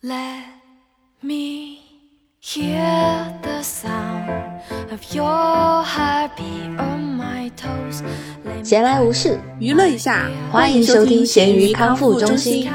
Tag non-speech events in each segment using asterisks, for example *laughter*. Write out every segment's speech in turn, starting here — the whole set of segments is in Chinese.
Let me hear the sound of your heartbeat on my toes. 闲来无事，娱乐一下，欢迎收听咸鱼康复中心。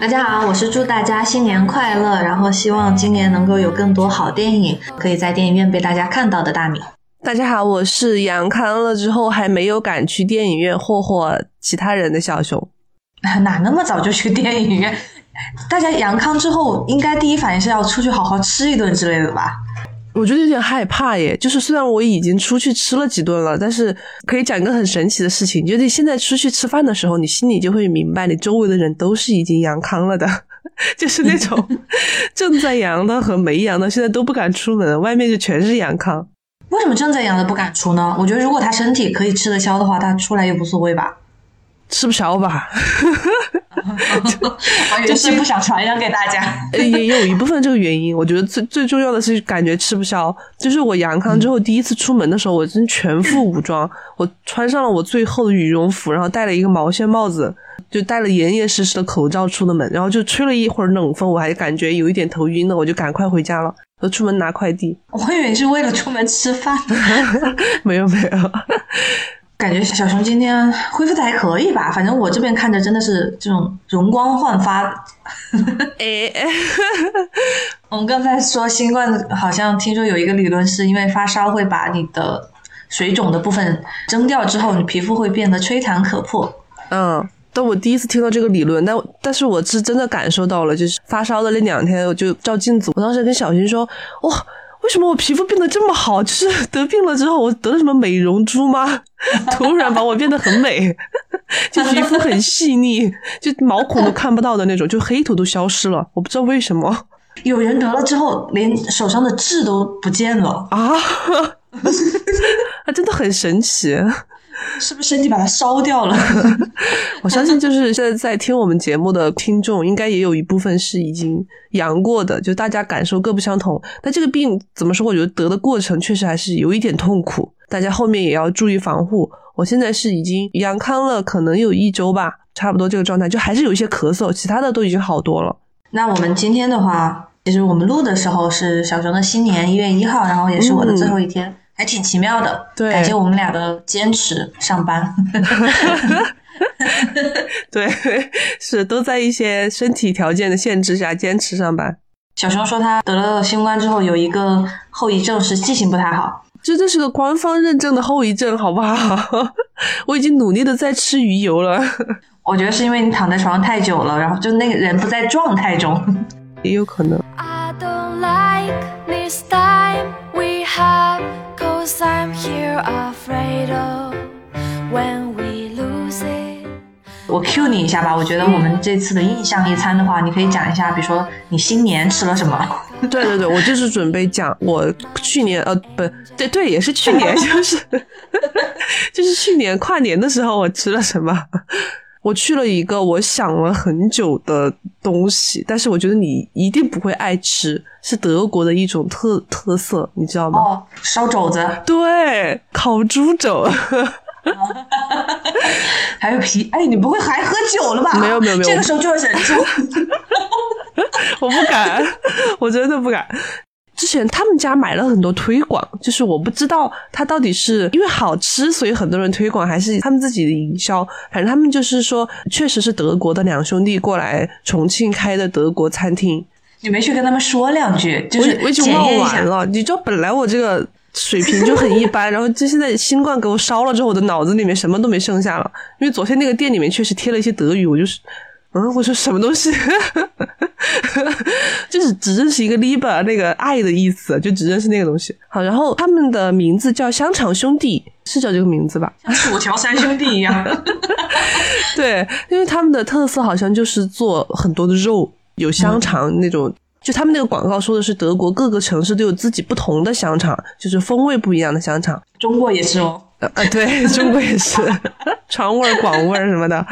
大家好，我是祝大家新年快乐，然后希望今年能够有更多好电影可以在电影院被大家看到的大米。大家好，我是阳康了之后还没有敢去电影院霍霍其他人的小熊。*laughs* 哪那么早就去电影院？大家阳康之后，应该第一反应是要出去好好吃一顿之类的吧？我觉得有点害怕耶，就是虽然我已经出去吃了几顿了，但是可以讲一个很神奇的事情，就是现在出去吃饭的时候，你心里就会明白，你周围的人都是已经阳康了的，*laughs* 就是那种正在阳的和没阳的，现在都不敢出门，外面就全是阳康。为什么正在阳的不敢出呢？我觉得如果他身体可以吃得消的话，他出来也无所谓吧。吃不消吧？*laughs* 我以为是不想传染给大家。呃，也有一部分这个原因，我觉得最最重要的是感觉吃不消。就是我阳康之后第一次出门的时候，我真全副武装，我穿上了我最厚的羽绒服，然后戴了一个毛线帽子，就戴了严严实实的口罩出的门，然后就吹了一会儿冷风，我还感觉有一点头晕了，我就赶快回家了，我出门拿快递。*laughs* 我以为是为了出门吃饭。没 *laughs* 有没有，*laughs* 感觉小熊今天恢复的还可以吧？反正我这边看着真的是这种容光焕发。哎，我们刚才说新冠，好像听说有一个理论是因为发烧会把你的水肿的部分蒸掉之后，你皮肤会变得吹弹可破。嗯。但我第一次听到这个理论，但但是我是真的感受到了，就是发烧的那两天，我就照镜子，我当时跟小新说，哇。为什么我皮肤变得这么好？就是 *laughs* 得病了之后，我得了什么美容珠吗？*laughs* 突然把我变得很美，*laughs* 就皮肤很细腻，就毛孔都看不到的那种，就黑头都消失了。我不知道为什么，有人得了之后，连手上的痣都不见了啊！啊，真的很神奇。*laughs* 是不是身体把它烧掉了？*laughs* 我相信，就是现在在听我们节目的听众，应该也有一部分是已经阳过的，就大家感受各不相同。但这个病怎么说？我觉得得的过程确实还是有一点痛苦，大家后面也要注意防护。我现在是已经阳康了，可能有一周吧，差不多这个状态，就还是有一些咳嗽，其他的都已经好多了。那我们今天的话，其实我们录的时候是小熊的新年一月一号，然后也是我的最后一天。嗯还挺奇妙的，对，感谢我们俩的坚持上班。*laughs* 对，是都在一些身体条件的限制下坚持上班。小熊说他得了新冠之后有一个后遗症是记性不太好，这这是个官方认证的后遗症，好不好？*laughs* 我已经努力的在吃鱼油了。*laughs* 我觉得是因为你躺在床上太久了，然后就那个人不在状态中，也有可能。I don't like this time we have. Cause I'm here afraid of when we lose it. 我 Q 你一下吧，我觉得我们这次的印象一餐的话，你可以讲一下，比如说你新年吃了什么？对对对，我就是准备讲我去年呃不对对也是去年，*laughs* 就是 *laughs* 就是去年跨年的时候我吃了什么。我去了一个我想了很久的东西，但是我觉得你一定不会爱吃，是德国的一种特特色，你知道吗？哦，烧肘子。对，烤猪肘。*laughs* 还有皮，哎，你不会还喝酒了吧？没有没有没有，这个时候就要忍住。*laughs* 我不敢，我真的不敢。之前他们家买了很多推广，就是我不知道他到底是因为好吃，所以很多人推广，还是他们自己的营销。反正他们就是说，确实是德国的两兄弟过来重庆开的德国餐厅。你没去跟他们说两句，就是我已经忘完了。你知道，本来我这个水平就很一般，然后就现在新冠给我烧了之后，我的脑子里面什么都没剩下了。因为昨天那个店里面确实贴了一些德语，我就是。嗯，我说什么东西？*laughs* 就是只认识一个 liber 那个爱的意思，就只认识那个东西。好，然后他们的名字叫香肠兄弟，是叫这个名字吧？像薯条三兄弟一样。*laughs* 对，因为他们的特色好像就是做很多的肉，有香肠那种。就他们那个广告说的是德国各个城市都有自己不同的香肠，就是风味不一样的香肠。中国也是哦。呃，对中国也是，*laughs* 川味儿、广味儿什么的。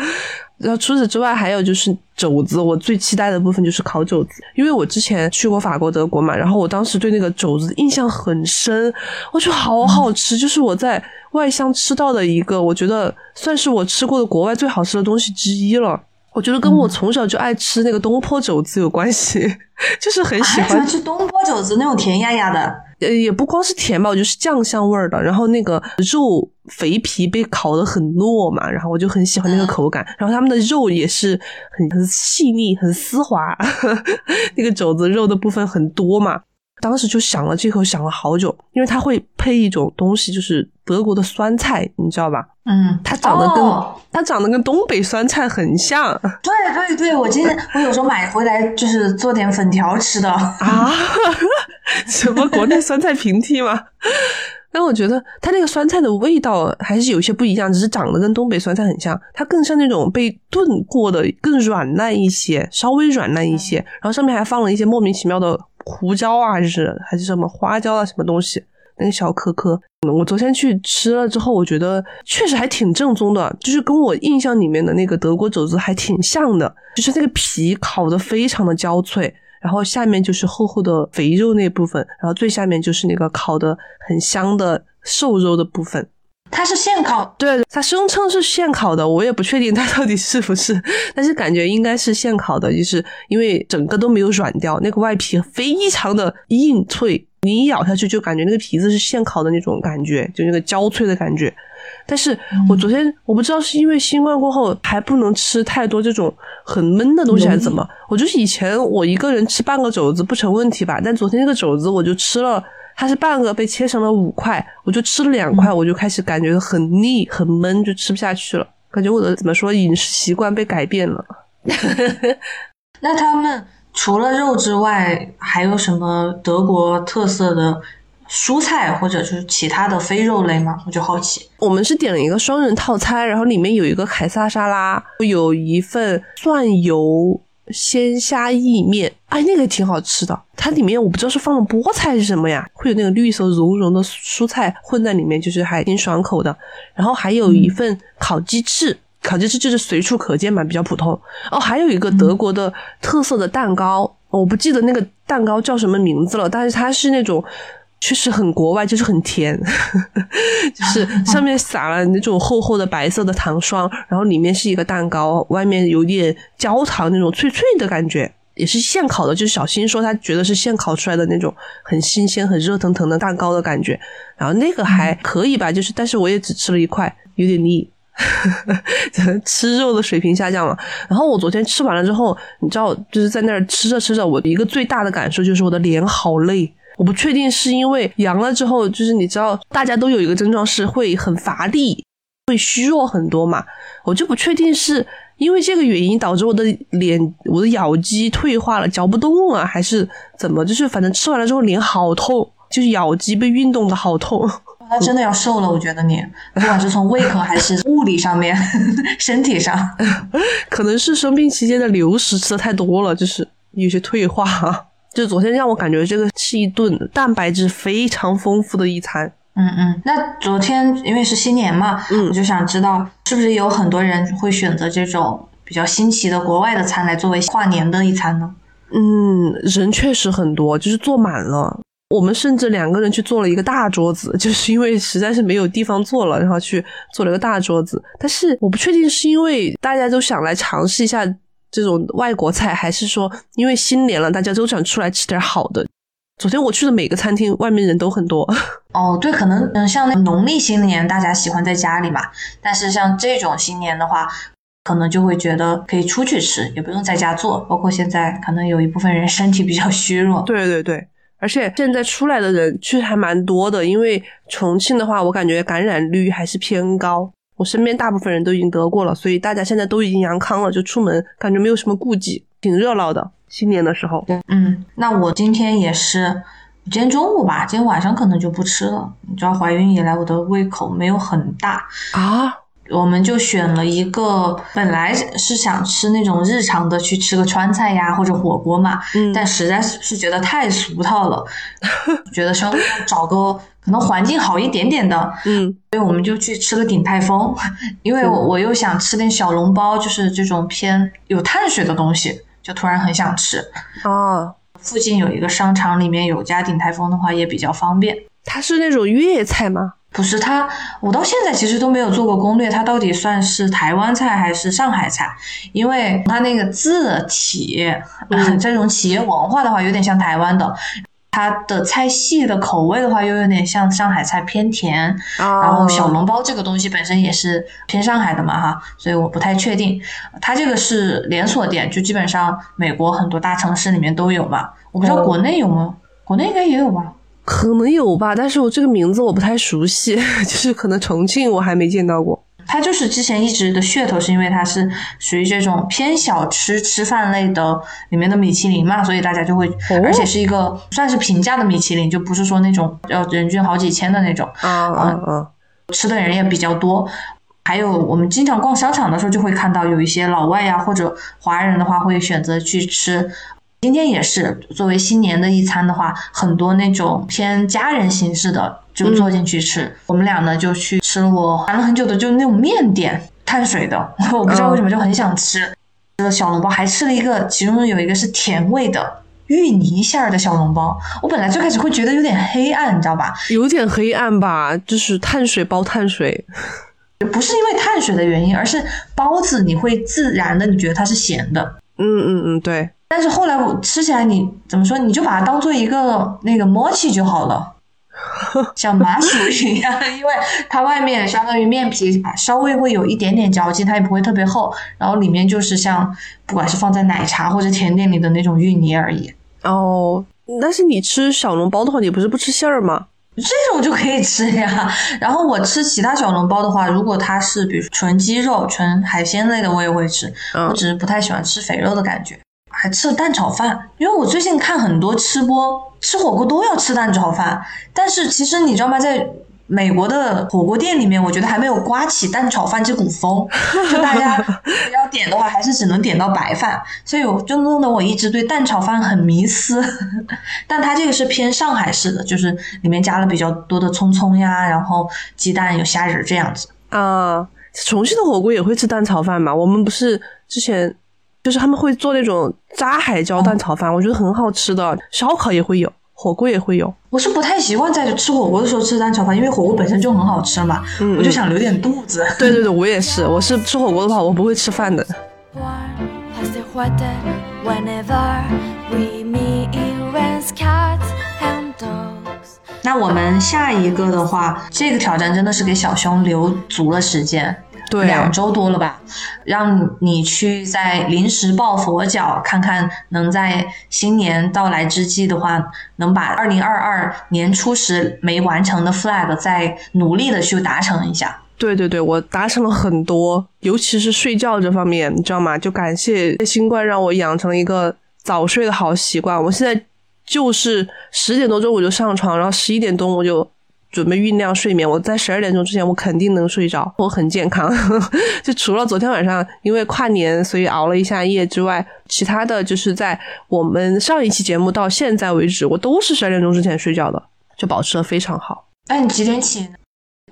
然后除此之外，还有就是肘子，我最期待的部分就是烤肘子，因为我之前去过法国、德国嘛，然后我当时对那个肘子印象很深，我觉得好好吃，就是我在外乡吃到的一个，我觉得算是我吃过的国外最好吃的东西之一了。我觉得跟我从小就爱吃那个东坡肘子有关系，*laughs* 就是很喜欢还喜欢吃东坡肘子那种甜压压的。呃，也不光是甜吧，我就是酱香味儿的。然后那个肉肥皮被烤的很糯嘛，然后我就很喜欢那个口感。然后他们的肉也是很很细腻、很丝滑，*laughs* 那个肘子肉的部分很多嘛。当时就想了这口，想了好久，因为它会配一种东西，就是德国的酸菜，你知道吧？嗯，它长得跟、哦它长得跟东北酸菜很像 *laughs* 对对对，我今天我有时候买回来就是做点粉条吃的。啊，*laughs* 什么国内酸菜平替吗？*laughs* 但我觉得它那个酸菜的味道还是有些不一样，只是长得跟东北酸菜很像，它更像那种被炖过的，更软烂一些，稍微软烂一些，然后上面还放了一些莫名其妙的胡椒啊，还是还是什么花椒啊，什么东西，那个小颗颗。我昨天去吃了之后，我觉得确实还挺正宗的，就是跟我印象里面的那个德国肘子还挺像的，就是那个皮烤的非常的焦脆。然后下面就是厚厚的肥肉那部分，然后最下面就是那个烤的很香的瘦肉的部分。它是现烤，对，它声称是现烤的，我也不确定它到底是不是，但是感觉应该是现烤的，就是因为整个都没有软掉，那个外皮非常的硬脆，你一咬下去就感觉那个皮子是现烤的那种感觉，就那个焦脆的感觉。但是我昨天我不知道是因为新冠过后还不能吃太多这种很闷的东西还是怎么，我就是以前我一个人吃半个肘子不成问题吧，但昨天那个肘子我就吃了。它是半个被切成了五块，我就吃了两块，我就开始感觉很腻、很闷，就吃不下去了。感觉我的怎么说饮食习惯被改变了。*laughs* 那他们除了肉之外，还有什么德国特色的蔬菜或者是其他的非肉类吗？我就好奇。我们是点了一个双人套餐，然后里面有一个凯撒沙拉，有一份蒜油鲜虾意面，哎，那个也挺好吃的。它里面我不知道是放了菠菜是什么呀，会有那个绿色绒绒的蔬菜混在里面，就是还挺爽口的。然后还有一份烤鸡翅。烤鸡翅就是随处可见嘛，比较普通。哦，还有一个德国的特色的蛋糕，我不记得那个蛋糕叫什么名字了，但是它是那种确实很国外，就是很甜，*laughs* 就是上面撒了那种厚厚的白色的糖霜，然后里面是一个蛋糕，外面有点焦糖那种脆脆的感觉，也是现烤的。就是小新说他觉得是现烤出来的那种很新鲜、很热腾腾的蛋糕的感觉，然后那个还可以吧，就是但是我也只吃了一块，有点腻。*laughs* 吃肉的水平下降了。然后我昨天吃完了之后，你知道，就是在那儿吃着吃着，我一个最大的感受就是我的脸好累。我不确定是因为阳了之后，就是你知道，大家都有一个症状是会很乏力，会虚弱很多嘛。我就不确定是因为这个原因导致我的脸、我的咬肌退化了，嚼不动了，还是怎么？就是反正吃完了之后脸好痛，就是咬肌被运动的好痛。那真的要瘦了，我觉得你，不管是从胃口还是物理上面、身体上，*laughs* 可能是生病期间的流食吃的太多了，就是有些退化。就昨天让我感觉这个是一顿蛋白质非常丰富的一餐。嗯嗯。那昨天因为是新年嘛，嗯我就想知道是不是有很多人会选择这种比较新奇的国外的餐来作为跨年的一餐呢？嗯，人确实很多，就是坐满了。我们甚至两个人去做了一个大桌子，就是因为实在是没有地方坐了，然后去做了一个大桌子。但是我不确定是因为大家都想来尝试一下这种外国菜，还是说因为新年了，大家都想出来吃点好的。昨天我去的每个餐厅，外面人都很多。*laughs* 哦，对，可能嗯，像那农历新年大家喜欢在家里嘛，但是像这种新年的话，可能就会觉得可以出去吃，也不用在家做。包括现在可能有一部分人身体比较虚弱，对对对，而且现在出来的人确实还蛮多的，因为重庆的话，我感觉感染率还是偏高。我身边大部分人都已经得过了，所以大家现在都已经阳康了，就出门感觉没有什么顾忌，挺热闹的。新年的时候，对，嗯，那我今天也是，今天中午吧，今天晚上可能就不吃了。你知道，怀孕以来我的胃口没有很大，啊，我们就选了一个，本来是想吃那种日常的，去吃个川菜呀或者火锅嘛，嗯但实在是觉得太俗套了，*laughs* 觉得稍微要找个可能环境好一点点的，嗯，所以我们就去吃了鼎泰丰，*laughs* 因为我我又想吃点小笼包，就是这种偏有碳水的东西，就突然很想吃。哦，附近有一个商场，里面有家鼎泰丰的话也比较方便。它是那种粤菜吗？不是它，我到现在其实都没有做过攻略，它到底算是台湾菜还是上海菜？因为它那个字体，*laughs* 嗯这种企业文化的话，有点像台湾的。它的菜系的口味的话，又有点像上海菜偏甜，啊然后小笼包这个东西本身也是偏上海的嘛哈，所以我不太确定。它这个是连锁店，就基本上美国很多大城市里面都有嘛，我不知道哦国内有吗？国内应该也有吧。可能有吧，但是我这个名字我不太熟悉，*laughs* 就是可能重庆我还没见到过。它就是之前一直的噱头，是因为它是属于这种偏小吃吃饭类的里面的米其林嘛，所以大家就会，而且是一个算是平价的米其林，就不是说那种要人均好几千的那种，嗯嗯嗯！吃的人也比较多。还有我们经常逛商场的时候，就会看到有一些老外呀或者华人的话，会选择去吃。今天也是作为新年的一餐的话，很多那种偏家人形式的就坐进去吃。我们俩呢就去吃了我谈了很久的，就是那种面点，碳水的，我不知道为什么就很想吃。吃了小笼包，还吃了一个，其中有一个是甜味的芋泥馅儿的小笼包。我本来最开始会觉得有点黑暗，你知道吧？有点黑暗吧，就是碳水包碳水。*laughs* 不是因为碳水的原因，而是包子你会自然的你觉得它是咸的。嗯嗯嗯，对。但是后来我吃起来你，怎么说？你就把它当做一个那个 mochi 就好了，*laughs* 像麻薯一样，因为它外面相当于面皮稍微会有一点点嚼劲，它也不会特别厚，然后里面就是像不管是放在奶茶或者甜点里的那种芋泥而已。哦，但是你吃小笼包的话，你不是不吃馅儿吗？这种就可以吃呀。然后我吃其他小笼包的话，如果它是比如纯鸡肉、纯海鲜类的，我也会吃。嗯我只是不太喜欢吃肥肉的感觉。还吃了蛋炒饭，因为我最近看很多吃播吃火锅都要吃蛋炒饭，但是其实你知道吗，在美国的火锅店里面，我觉得还没有刮起蛋炒饭这股风，就大家要点的话，还是只能点到白饭，所以我就弄得我一直对蛋炒饭很迷思。*laughs* 但它这个是偏上海式的，就是里面加了比较多的葱葱呀，然后鸡蛋有虾仁这样子。啊，重庆的火锅也会吃蛋炒饭嘛？我们不是之前就是他们会做那种炸海椒蛋炒饭，我觉得很好吃的。烧烤也会有，火锅也会有。我是不太习惯在吃火锅的时候吃蛋炒饭，因为火锅本身就很好吃嘛，我就想留点肚子。对对对，我也是。我是吃火锅的话，我不会吃饭的。那我们下一个的话，这个挑战真的是给小熊留足了时间，对两周多了吧，让你去在临时抱佛脚，看看能在新年到来之际的话，能把二零二二年初时没完成的 flag 再努力的去达成一下。对对对，我达成了很多，尤其是睡觉这方面，你知道吗？就感谢新冠让我养成了一个早睡的好习惯。我现在就是十点多钟我就上床，然后十一点钟我就准备酝酿睡眠。我在十二点钟之前我肯定能睡着，我很健康。*laughs* 就除了昨天晚上因为跨年所以熬了一下夜之外，其他的就是在我们上一期节目到现在为止，我都是十二点钟之前睡觉的，就保持的非常好。哎，你几点起呢？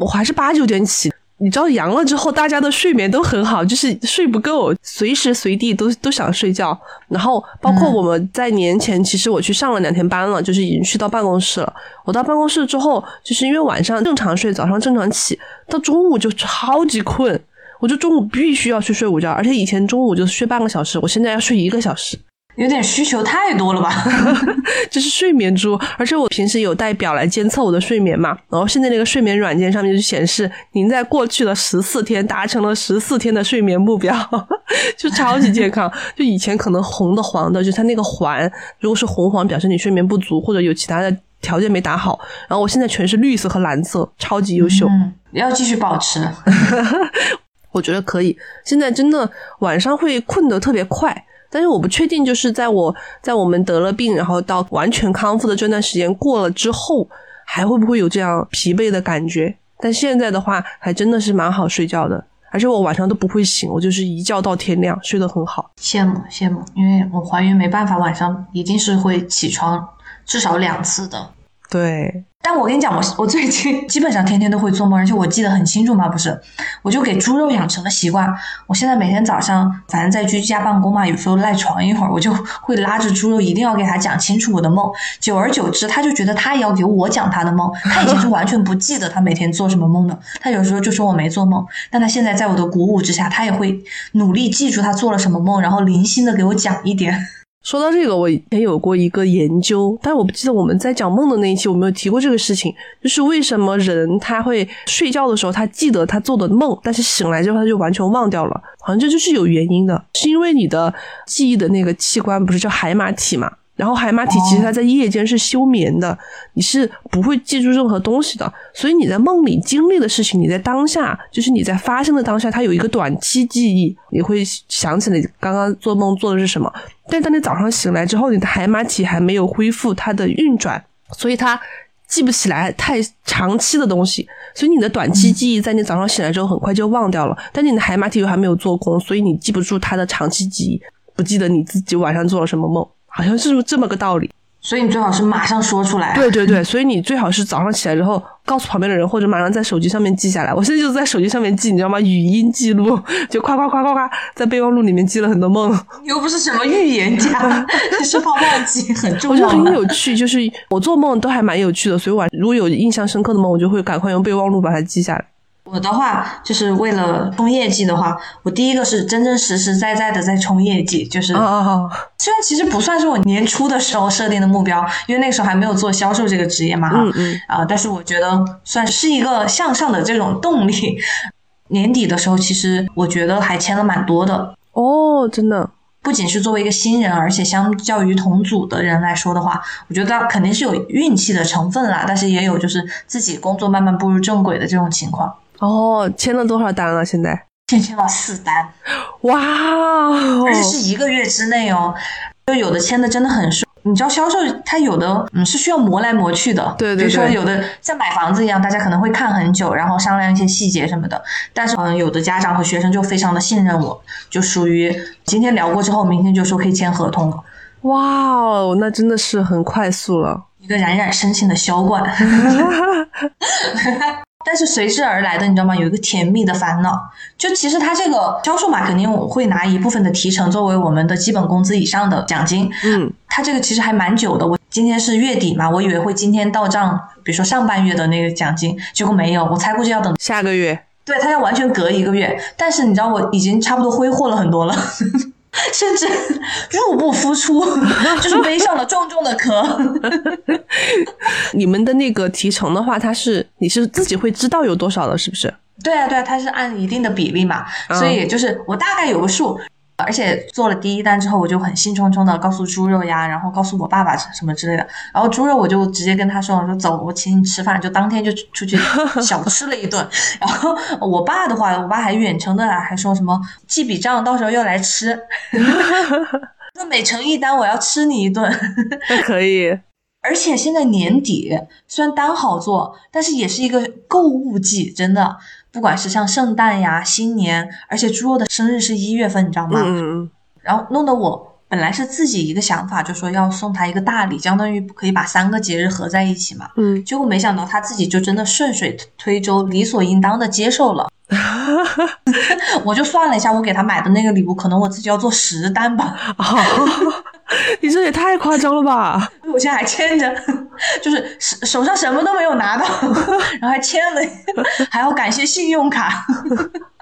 我还是八九点起。你知道阳了之后，大家的睡眠都很好，就是睡不够，随时随地都都想睡觉。然后包括我们在年前，其实我去上了两天班了，就是已经去到办公室了。我到办公室之后，就是因为晚上正常睡，早上正常起，到中午就超级困，我就中午必须要去睡午觉，而且以前中午就睡半个小时，我现在要睡一个小时。有点需求太多了吧？*laughs* 就是睡眠猪，而且我平时有带表来监测我的睡眠嘛，然后现在那个睡眠软件上面就显示您在过去的十四天达成了十四天的睡眠目标，*laughs* 就超级健康。就以前可能红的黄的，就它那个环，如果是红黄表示你睡眠不足或者有其他的条件没打好，然后我现在全是绿色和蓝色，超级优秀。嗯，要继续保持。*laughs* 我觉得可以。现在真的晚上会困得特别快，但是我不确定，就是在我在我们得了病，然后到完全康复的这段时间过了之后，还会不会有这样疲惫的感觉？但现在的话，还真的是蛮好睡觉的，而且我晚上都不会醒，我就是一觉到天亮，睡得很好。羡慕羡慕，因为我怀孕没办法，晚上一定是会起床至少两次的。对，但我跟你讲，我 *laughs* 我最近基本上天天都会做梦，而且我记得很清楚嘛，不是？我就给猪肉养成了习惯。我现在每天早上，反正在居家办公嘛，有时候赖床一会儿，我就会拉着猪肉，一定要给他讲清楚我的梦。久而久之，他就觉得他也要给我讲他的梦。*laughs* 他以前是完全不记得他每天做什么梦的，他有时候就说我没做梦。但他现在在我的鼓舞之下，他也会努力记住他做了什么梦，然后零星的给我讲一点。说到这个，我以前有过一个研究，但是我不记得我们在讲梦的那一期，我没有提过这个事情。就是为什么人他会睡觉的时候，他记得他做的梦，但是醒来之后他就完全忘掉了，好像这就是有原因的，是因为你的记忆的那个器官不是叫海马体嘛？然后海马体其实它在夜间是休眠的，你是不会记住任何东西的，所以你在梦里经历的事情，你在当下，就是你在发生的当下，它有一个短期记忆，你会想起来刚刚做梦做的是什么。但当你早上醒来之后，你的海马体还没有恢复它的运转，所以它记不起来太长期的东西，所以你的短期记忆在你早上醒来之后很快就忘掉了。但你的海马体又还没有做工，所以你记不住它的长期记忆，不记得你自己晚上做了什么梦。好像是这么个道理，所以你最好是马上说出来。对对对，所以你最好是早上起来之后告诉旁边的人，或者马上在手机上面记下来。我现在就在手机上面记，你知道吗？语音记录，*laughs* 就夸夸夸夸夸，在备忘录里面记了很多梦。你又不是什么预言家，*laughs* 你是怕忘记，很重要。我觉得很有趣，就是我做梦都还蛮有趣的，所以晚如果有印象深刻的梦，我就会赶快用备忘录把它记下来。我的话就是为了冲业绩的话，我第一个是真真实实在在的在冲业绩，就是虽然其实不算是我年初的时候设定的目标，因为那个时候还没有做销售这个职业嘛，嗯嗯啊，但是我觉得算是一个向上的这种动力。年底的时候，其实我觉得还签了蛮多的哦，真的，不仅是作为一个新人，而且相较于同组的人来说的话，我觉得肯定是有运气的成分啦，但是也有就是自己工作慢慢步入正轨的这种情况。哦，签了多少单了？现在先签了四单，哇，而且是一个月之内哦。就有的签的真的很顺，你知道销售他有的嗯是需要磨来磨去的，对对对。比如说有的像买房子一样，大家可能会看很久，然后商量一些细节什么的。但是嗯，有的家长和学生就非常的信任我，就属于今天聊过之后，明天就说可以签合同了。哇哦，那真的是很快速了，一个冉冉升起的销冠。*laughs* 但是随之而来的，你知道吗？有一个甜蜜的烦恼，就其实他这个销售嘛，肯定会拿一部分的提成作为我们的基本工资以上的奖金。嗯，他这个其实还蛮久的。我今天是月底嘛，我以为会今天到账，比如说上半月的那个奖金，结果没有，我猜估计要等下个月。对他要完全隔一个月，但是你知道我已经差不多挥霍了很多了。甚至入不敷出，就是背上了重重的壳。*laughs* 你们的那个提成的话，它是你是自己会知道有多少的，是不是？对啊，对啊，它是按一定的比例嘛，所以就是我大概有个数。而且做了第一单之后，我就很兴冲冲的告诉猪肉呀，然后告诉我爸爸什么之类的。然后猪肉我就直接跟他说：“我说走，我请你吃饭。”就当天就出去 *laughs* 小吃了一顿。然后我爸的话，我爸还远程的还说什么记笔账，到时候要来吃。*laughs* 那每成一单，我要吃你一顿。*laughs* 可以。而且现在年底，虽然单好做，但是也是一个购物季，真的。不管是像圣诞呀、新年，而且猪肉的生日是一月份，你知道吗？嗯嗯。然后弄得我本来是自己一个想法，就说要送他一个大礼，相当于可以把三个节日合在一起嘛。嗯。结果没想到他自己就真的顺水推舟，理所应当的接受了。*laughs* 我就算了一下，我给他买的那个礼物，可能我自己要做十单吧。啊 *laughs* 你这也太夸张了吧！我现在还欠着，就是手手上什么都没有拿到，*laughs* 然后还签了，*laughs* 还要感谢信用卡。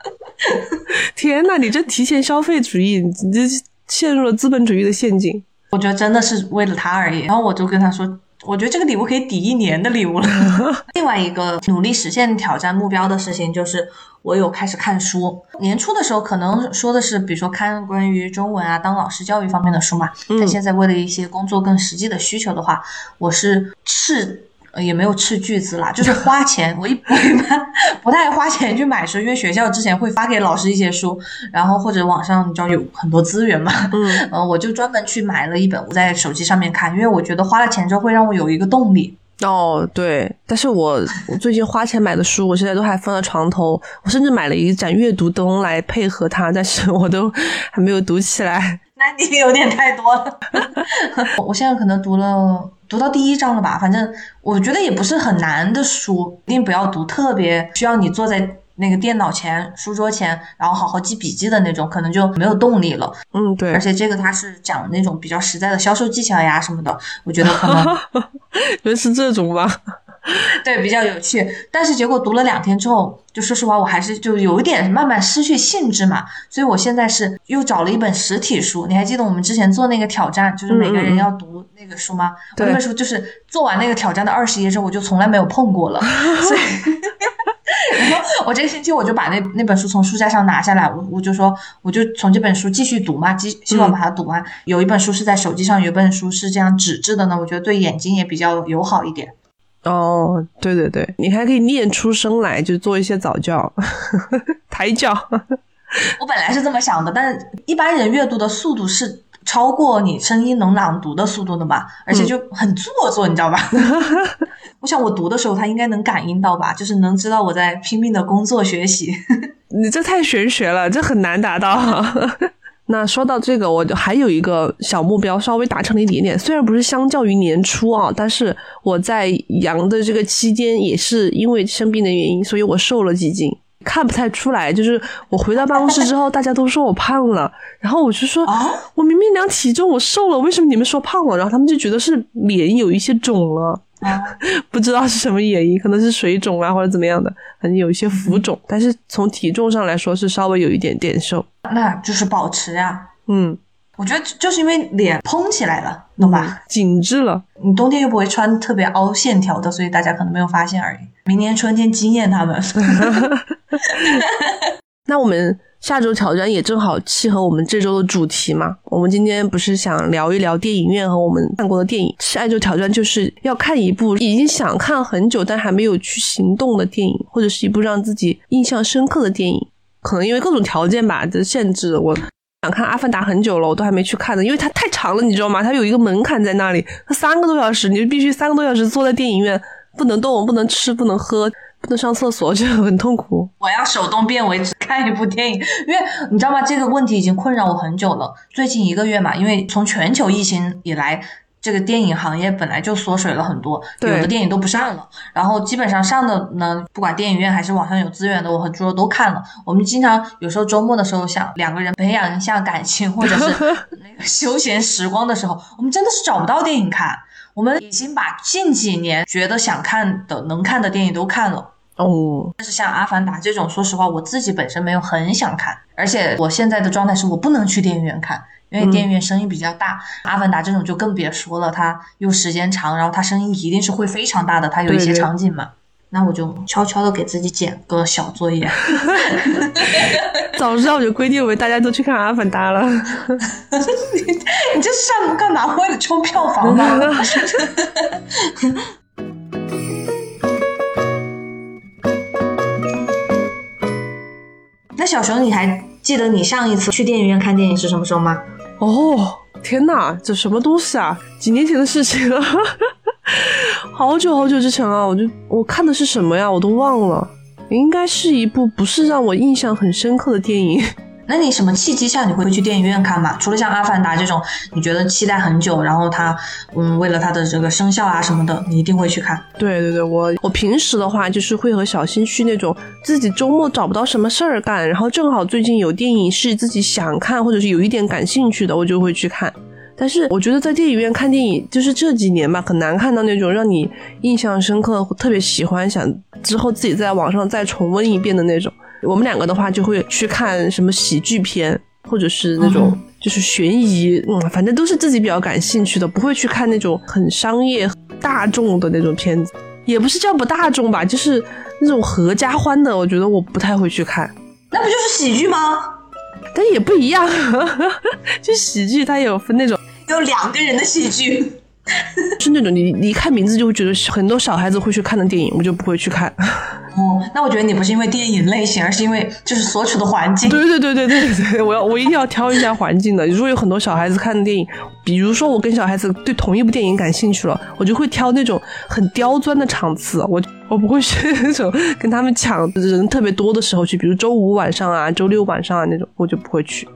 *laughs* 天呐，你这提前消费主义，你这陷入了资本主义的陷阱。我觉得真的是为了他而已。然后我就跟他说。我觉得这个礼物可以抵一年的礼物了。*laughs* 另外一个努力实现挑战目标的事情，就是我有开始看书。年初的时候可能说的是，比如说看关于中文啊、当老师教育方面的书嘛。但现在为了一些工作更实际的需求的话，我是斥。呃，也没有斥巨资啦，就是花钱。我一 *laughs* 我一般不太花钱去买书，因为学校之前会发给老师一些书，然后或者网上你知道有很多资源嘛。嗯，*laughs* 呃，我就专门去买了一本，我在手机上面看，因为我觉得花了钱之后会让我有一个动力。哦，对，但是我我最近花钱买的书，我现在都还放在床头，我甚至买了一盏阅读灯来配合它，但是我都还没有读起来。*laughs* 那你有点太多了。我现在可能读了。读到第一章了吧？反正我觉得也不是很难的书，一定不要读特别需要你坐在那个电脑前、书桌前，然后好好记笔记的那种，可能就没有动力了。嗯，对而，且这个它是讲那种比较实在的销售技巧呀什么的，我觉得可能 *laughs* 原来是这种吧？*laughs* 对比较有趣。但是结果读了两天之后，就说实话，我还是就有一点慢慢失去兴致嘛。所以我现在是又找了一本实体书。你还记得我们之前做那个挑战，就是每个人要读那个书吗？我那本书就是做完那个挑战的二十页之后，我就从来没有碰过了。*laughs* 所以。*laughs* 然后我这个星期我就把那那本书从书架上拿下来，我我就说我就从这本书继续读嘛，希希望把它读完。有一本书是在手机上，有一本书是这样纸质的呢，我觉得对眼睛也比较友好一点。哦，对对对，你还可以念出声来，就做一些早教、*laughs* 抬脚。我本来是这么想的，但是一般人阅读的速度是超过你声音能朗读的速度的嘛，而且就很做作，你知道吧？*laughs* 我想我读的时候，他应该能感应到吧，就是能知道我在拼命的工作学习。*laughs* 你这太玄学了，这很难达到。那说到这个，我就还有一个小目标，稍微达成了一点点。虽然不是相较于年初啊，但是我在阳的这个期间，也是因为生病的原因，所以我瘦了几斤。看不太出来，就是我回到办公室之后，大家都说我胖了，然后我就说，啊我明明量体重，我瘦了，为什么你们说胖了？然后他们就觉得是脸有一些肿了。啊，*laughs* 不知道是什么原因，可能是水肿啊或者怎么样的，反正有一些浮肿，但是从体重上来说是稍微有一点点瘦。那就是保持呀、嗯，我觉得就是因为脸嘭起来了，懂吧？紧致了。你冬天又不会穿特别凹线条的，所以大家可能没有发现而已。明年春天惊艳他们。*laughs* *laughs* 那我们下周挑战也正好契合我们这周的主题嘛。我们今天不是想聊一聊电影院和我们看过的电影。下一周挑战就是要看一部已经想看很久但还没有去行动的电影，或者是一部让自己印象深刻的电影。可能因为各种条件吧的限制，我想看《阿凡达》很久了，我都还没去看呢，因为它太长了，你知道吗？它有一个门槛在那里，它三个多小时，你就必须三个多小时坐在电影院，不能动，不能吃，不能喝，不能上厕所，就很痛苦。我要手动变为只看一部电影，因为你知道吗？这个问题已经困扰我很久了。最近一个月嘛，因为从全球疫情以来，这个电影行业本来就缩水了很多，有的电影都不上了。然后基本上上的呢，不管电影院还是网上有资源的，我和猪肉都看了。我们经常有时候周末的时候想两个人培养一下感情，或者是 *laughs* 那个休闲时光的时候，我们真的是找不到电影看。我们已经把近几年觉得想看的、能看的电影都看了。哦，但是像《阿凡达》这种，说实话，我自己本身没有很想看，而且我现在的状态是我不能去电影院看，因为电影院声音比较大。阿凡达》这种就更别说了，它又时间长，然后它声音一定是会非常大的，它有一些场景嘛。那我就悄悄的给自己减个小作业。*laughs* *laughs* 早知道我就规定为大家都去看《阿凡达》了。*laughs* 你你这是上干嘛？为了冲票房吗？那小熊，你还记得你上一次去电影院看电影是什么时候吗？哦，天哪，这什么东西啊？几年前的事情了，*laughs* 好久好久之前啊。我就我看的是什么呀？我都忘了。应该是一部不是让我印象很深刻的电影。那你什么契机下你会去电影院看吗？除了像《阿凡达》这种，你觉得期待很久，然后它，嗯，为了它的这个声效啊什么的，你一定会去看。对对对，我我平时的话就是会和小新去那种自己周末找不到什么事儿干，然后正好最近有电影是自己想看或者是有一点感兴趣的，我就会去看。但是我觉得在电影院看电影，就是这几年吧，很难看到那种让你印象深刻、特别喜欢、想之后自己在网上再重温一遍的那种。我们两个的话就会去看什么喜剧片，或者是那种嗯就是悬疑，嗯，反正都是自己比较感兴趣的，不会去看那种很商业、大众的那种片子。也不是叫不大众吧，就是那种合家欢的，我觉得我不太会去看。那不就是喜剧吗？但也不一样，*laughs* 就喜剧它有分那种，有两个人的喜剧。*laughs* 是那种你你一看名字就会觉得很多小孩子会去看的电影，我就不会去看。哦，那我觉得你不是因为电影类型，而是因为就是所处的环境。对对对对对对，我要我一定要挑一下环境的。如果有很多小孩子看的电影，比如说我跟小孩子对同一部电影感兴趣了，我就会挑那种很刁钻的场次，我我不会去那种跟他们抢人特别多的时候去，比如周五晚上啊、周六晚上啊那种，我就不会去。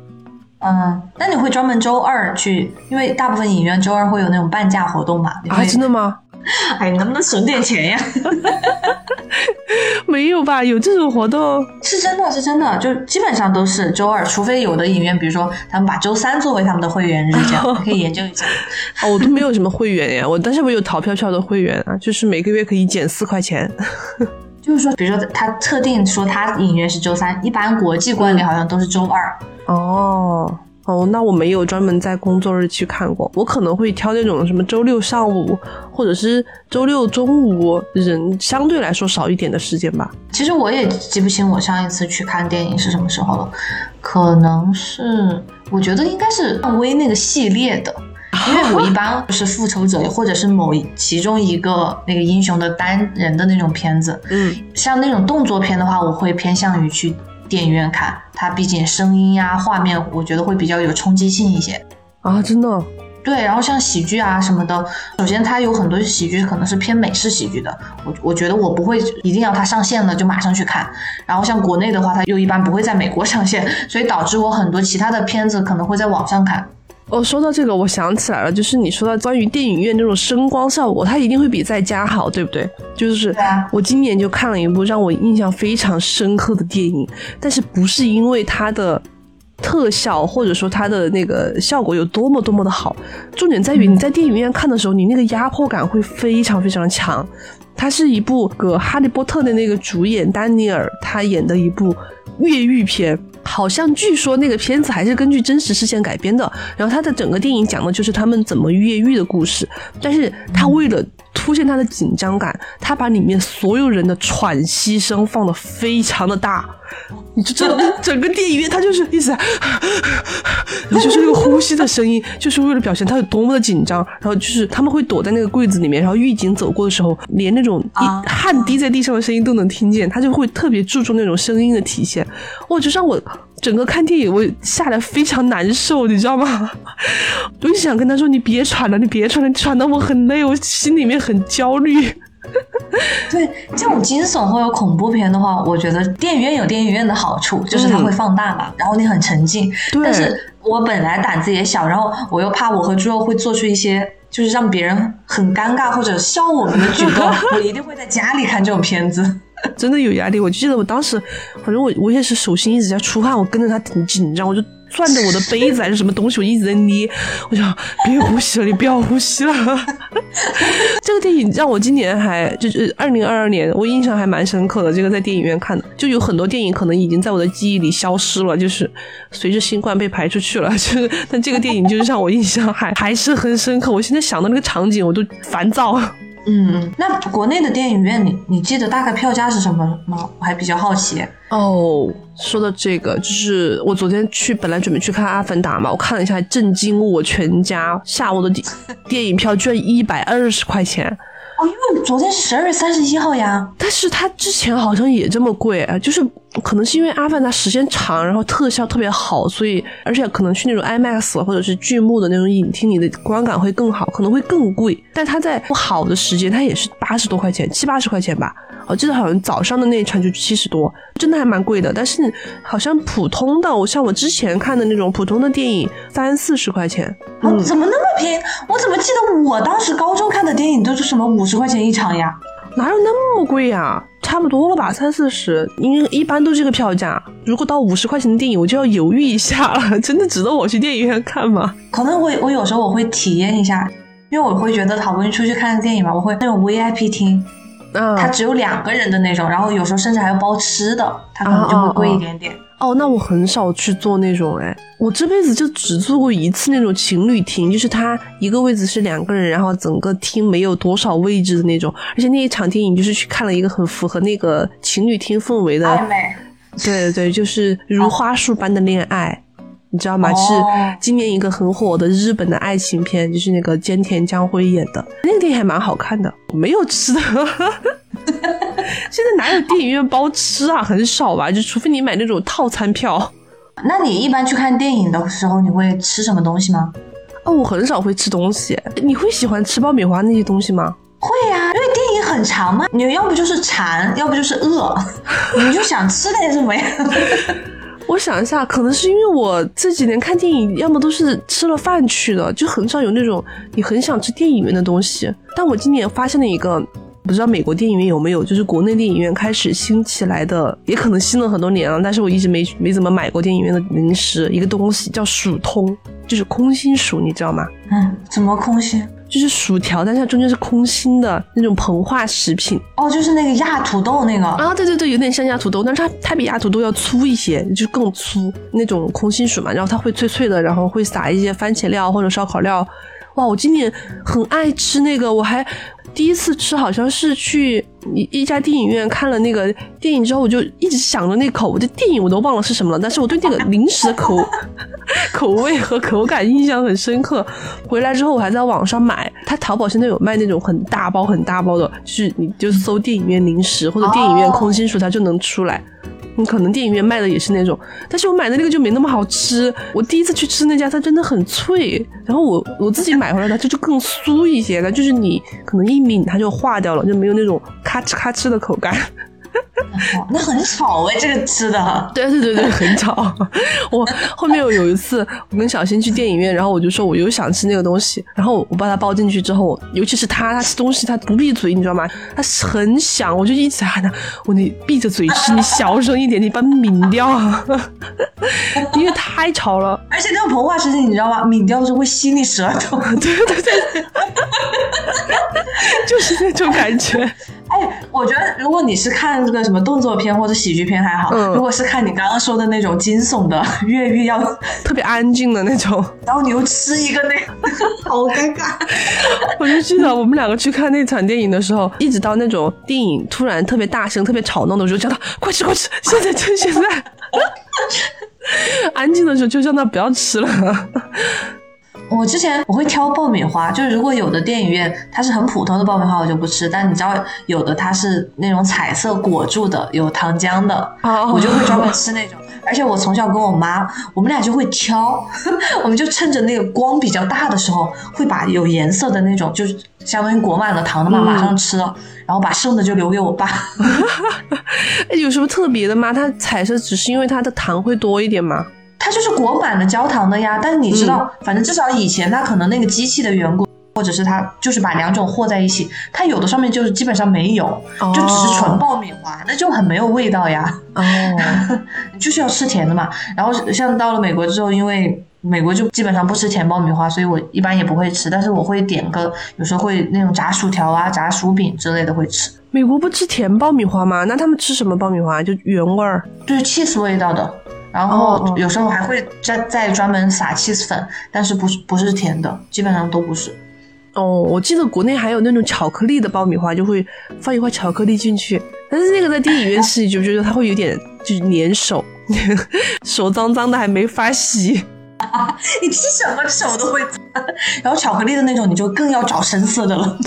嗯，那你会专门周二去？因为大部分影院周二会有那种半价活动嘛。啊，真的吗？*laughs* 哎，你能不能省点钱呀？*laughs* 没有吧？有这种活动？是真的，是真的，就基本上都是周二，除非有的影院，比如说他们把周三作为他们的会员日，这样 *laughs* 可以研究一下。哦，我都没有什么会员呀，我但是我有淘票票的会员啊，就是每个月可以减四块钱。就是说，比如说他特定说他影院是周三，一般国际观里好像都是周二。哦。哦，那我没有专门在工作日去看过，我可能会挑那种什么周六上午，或者是周六中午，人相对来说少一点的时间吧。其实我也记不清我上一次去看电影是什么时候了，可能是我觉得应该是漫威那个系列的，因为 *laughs* 我一般是复仇者或者是某其中一个那个英雄的单人的那种片子，嗯，像那种动作片的话，我会偏向于去。电影院看，它毕竟声音呀、画面，我觉得会比较有冲击性一些啊，真的。对，然后像喜剧啊什么的，首先它有很多喜剧可能是偏美式喜剧的，我我觉得我不会一定要它上线了就马上去看。然后像国内的话，它又一般不会在美国上线，所以导致我很多其他的片子可能会在网上看。哦，说到这个，我想起来了，就是你说到关于电影院这种声光效果，它一定会比在家好，对不对？就是我今年就看了一部让我印象非常深刻的电影，但是不是因为它的特效或者说它的那个效果有多么多么的好，重点在于你在电影院看的时候，你那个压迫感会非常非常的强。它是一部个哈利波特的那个主演丹尼尔他演的一部越狱片。好像据说那个片子还是根据真实事件改编的，然后他的整个电影讲的就是他们怎么越狱的故事，但是他为了凸显他的紧张感，他把里面所有人的喘息声放的非常的大。你就知道，整个电影院他就是一直，就是那个呼吸的声音，就是为了表现他有多么的紧张。然后就是他们会躲在那个柜子里面，然后狱警走过的时候，连那种一汗滴在地上的声音都能听见。他就会特别注重那种声音的体现。哇，就让我整个看电影我吓得非常难受，你知道吗？*laughs* 我就想跟他说：“你别喘了，你别喘了，喘的我很累，我心里面很焦虑。*laughs* ”对这种惊悚或者恐怖片的话，我觉得电影院有电影院的好处，就是它会放大嘛，然后你很沉浸。但是我本来胆子也小，然后我又怕我和猪肉会做出一些就是让别人很尴尬或者笑我们的举动，*laughs* 我一定会在家里看这种片子。真的有压力，我就记得我当时，反正我我也是手心一直在出汗，我跟着他挺紧张，我就。攥着我的杯子还是什么东西，我一直在捏。*laughs* 我想别呼吸了，你不要呼吸了。*laughs* 这个电影让我今年还就是二零二二年，我印象还蛮深刻的。这个在电影院看的，就有很多电影可能已经在我的记忆里消失了，就是随着新冠被排出去了。*laughs* 就是但这个电影就是让我印象还还是很深刻。我现在想到那个场景，我都烦躁。嗯，那国内的电影院，你你记得大概票价是什么吗？我还比较好奇。哦，说到这个，就是我昨天去，本来准备去看《阿凡达》嘛，我看了一下，震惊我全家，下午的电电影票居然一百二十块钱。哦，因为昨天是十二月三十一号呀，但是它之前好像也这么贵，就是可能是因为《阿凡达》时间长，然后特效特别好，所以而且可能去那种 IMAX 或者是巨幕的那种影厅，你的观感会更好，可能会更贵。但它在不好的时间，它也是八十多块钱，七八十块钱吧。我记得好像早上的那一场就七十多，真的还蛮贵的。但是好像普通的，我像我之前看的那种普通的电影，三四十块钱。嗯，怎么那么便宜？我怎么记得我当时高中看的电影都是什么五十块钱一场呀？哪有那么贵呀？差不多了吧，三四十，因为一般都这个票价。如果到五十块钱的电影，我就要犹豫一下了。*laughs* 真的值得我去电影院看吗？可能我我有时候我会体验一下，因为我会觉得好不容易出去看个电影嘛，我会那种 VIP 厅。它只有两个人的那种，然后有时候甚至还要包吃的，它可能就会贵一点点。哦，那我很少去做那种哎，我这辈子就只做过一次那种情侣厅，就是它一个位置是两个人，然后整个厅没有多少位置的那种，而且那一场电影就是去看了一个很符合那个情侣厅氛围的暧昧，对对对，就是如花束般的恋爱。你知道吗？是今年一个很火的日本的爱情片，就是那个菅田将晖演的，那个电影还蛮好看的。没有吃的，*laughs* 现在哪有电影院包吃啊？很少吧？就除非你买那种套餐票。那你一般去看电影的时候，你会吃什么东西吗？哦，我很少会吃东西。你会喜欢吃爆米花那些东西吗？会呀，因为电影很长嘛，你要不就是馋，要不就是饿，*laughs* 你就想吃点什么呀？我想一下，可能是因为我这几年看电影，要么都是吃了饭去的，就很少有那种你很想吃电影院的东西。但我今年发现了一个，不知道美国电影院有没有，就是国内电影院开始兴起来的，也可能兴了很多年了，但是我一直没没怎么买过电影院的零食，一个东西叫薯通，就是空心薯，你知道吗？嗯，怎么空心？就是薯条，但是它中间是空心的那种膨化食品哦，就是那个压土豆那个啊，对对对，有点像压土豆，但是它它比压土豆要粗一些，就更粗那种空心薯嘛，然后它会脆脆的，然后会撒一些番茄料或者烧烤料。哇，我今年很爱吃那个，我还第一次吃，好像是去一一家电影院看了那个电影之后，我就一直想着那口，我的电影我都忘了是什么了，但是我对那个零食的口 *laughs* *laughs* 口味和口感印象很深刻。回来之后我还在网上买，它淘宝现在有卖那种很大包很大包的，就是你就搜电影院零食或者电影院空心薯，它就能出来。你可能电影院卖的也是那种，但是我买的那个就没那么好吃。我第一次去吃那家，它真的很脆，然后我我自己买回来的，它就更酥一些的，就是你可能一抿它就化掉了，就没有那种咔哧咔哧的口感。*laughs* 那很吵哎，这个吃的。对对对对，很吵。*laughs* 我后面有有一次，我跟小新去电影院，然后我就说我又想吃那个东西，然后我把它抱进去之后，尤其是他，他吃东西他不闭嘴，你知道吗？他很响，我就一直喊他，我你闭着嘴吃，你小声一点，你把它抿掉，*laughs* 因为太吵了。而且那个膨化食品，你知道吗？抿掉的时候会吸你舌头。对对对，就是那种感觉。哎，我觉得如果你是看这个什么动作片或者喜剧片还好，如果是看你刚刚说的那种惊悚的 *laughs* 越狱，要特别安静的那种，然后你又吃一个那个，*laughs* 好尴尬。*laughs* 我就记得我们两个去看那场电影的时候，一直到那种电影突然特别大声、特别吵闹的时候，叫他快吃快吃，现在趁现在。安静的时候就叫他不要吃了。我之前我会挑爆米花，就是如果有的电影院它是很普通的爆米花，我就不吃。但你知道有的它是那种彩色裹住的，有糖浆的，我就会专门吃那种。而且我从小跟我妈，我们俩就会挑，*laughs* 我们就趁着那个光比较大的时候，会把有颜色的那种，就是相当于裹满了糖的嘛，马上吃了，然后把剩的就留给我爸。*laughs* 有什么特别的吗？它彩色只是因为它的糖会多一点吗？它就是裹满了焦糖的呀，但是你知道，反正至少以前它可能那个机器的缘故，或者是它就是把两种和在一起，它有的上面就是基本上没有，就只是纯爆米花，那就很没有味道呀。哦，*laughs* 就是要吃甜的嘛。然后像到了美国之后，因为美国就基本上不吃甜爆米花，所以我一般也不会吃，但是我会点个，有时候会那种炸薯条啊、炸薯饼之类的会吃。美国不吃甜爆米花吗？那他们吃什么爆米花？就原味儿，就是 cheese 味道的。然后有时候还会再再专门撒 cheese 粉，但是不是不是甜的，基本上都不是。哦，我记得国内还有那种巧克力的爆米花，就会放一块巧克力进去，但是那个在电影院 *laughs* 吃就觉得它会有点就是粘手，*laughs* 手脏脏的还没法洗。*laughs* 你吃什么手都会脏，然后巧克力的那种你就更要找深色的了。*laughs*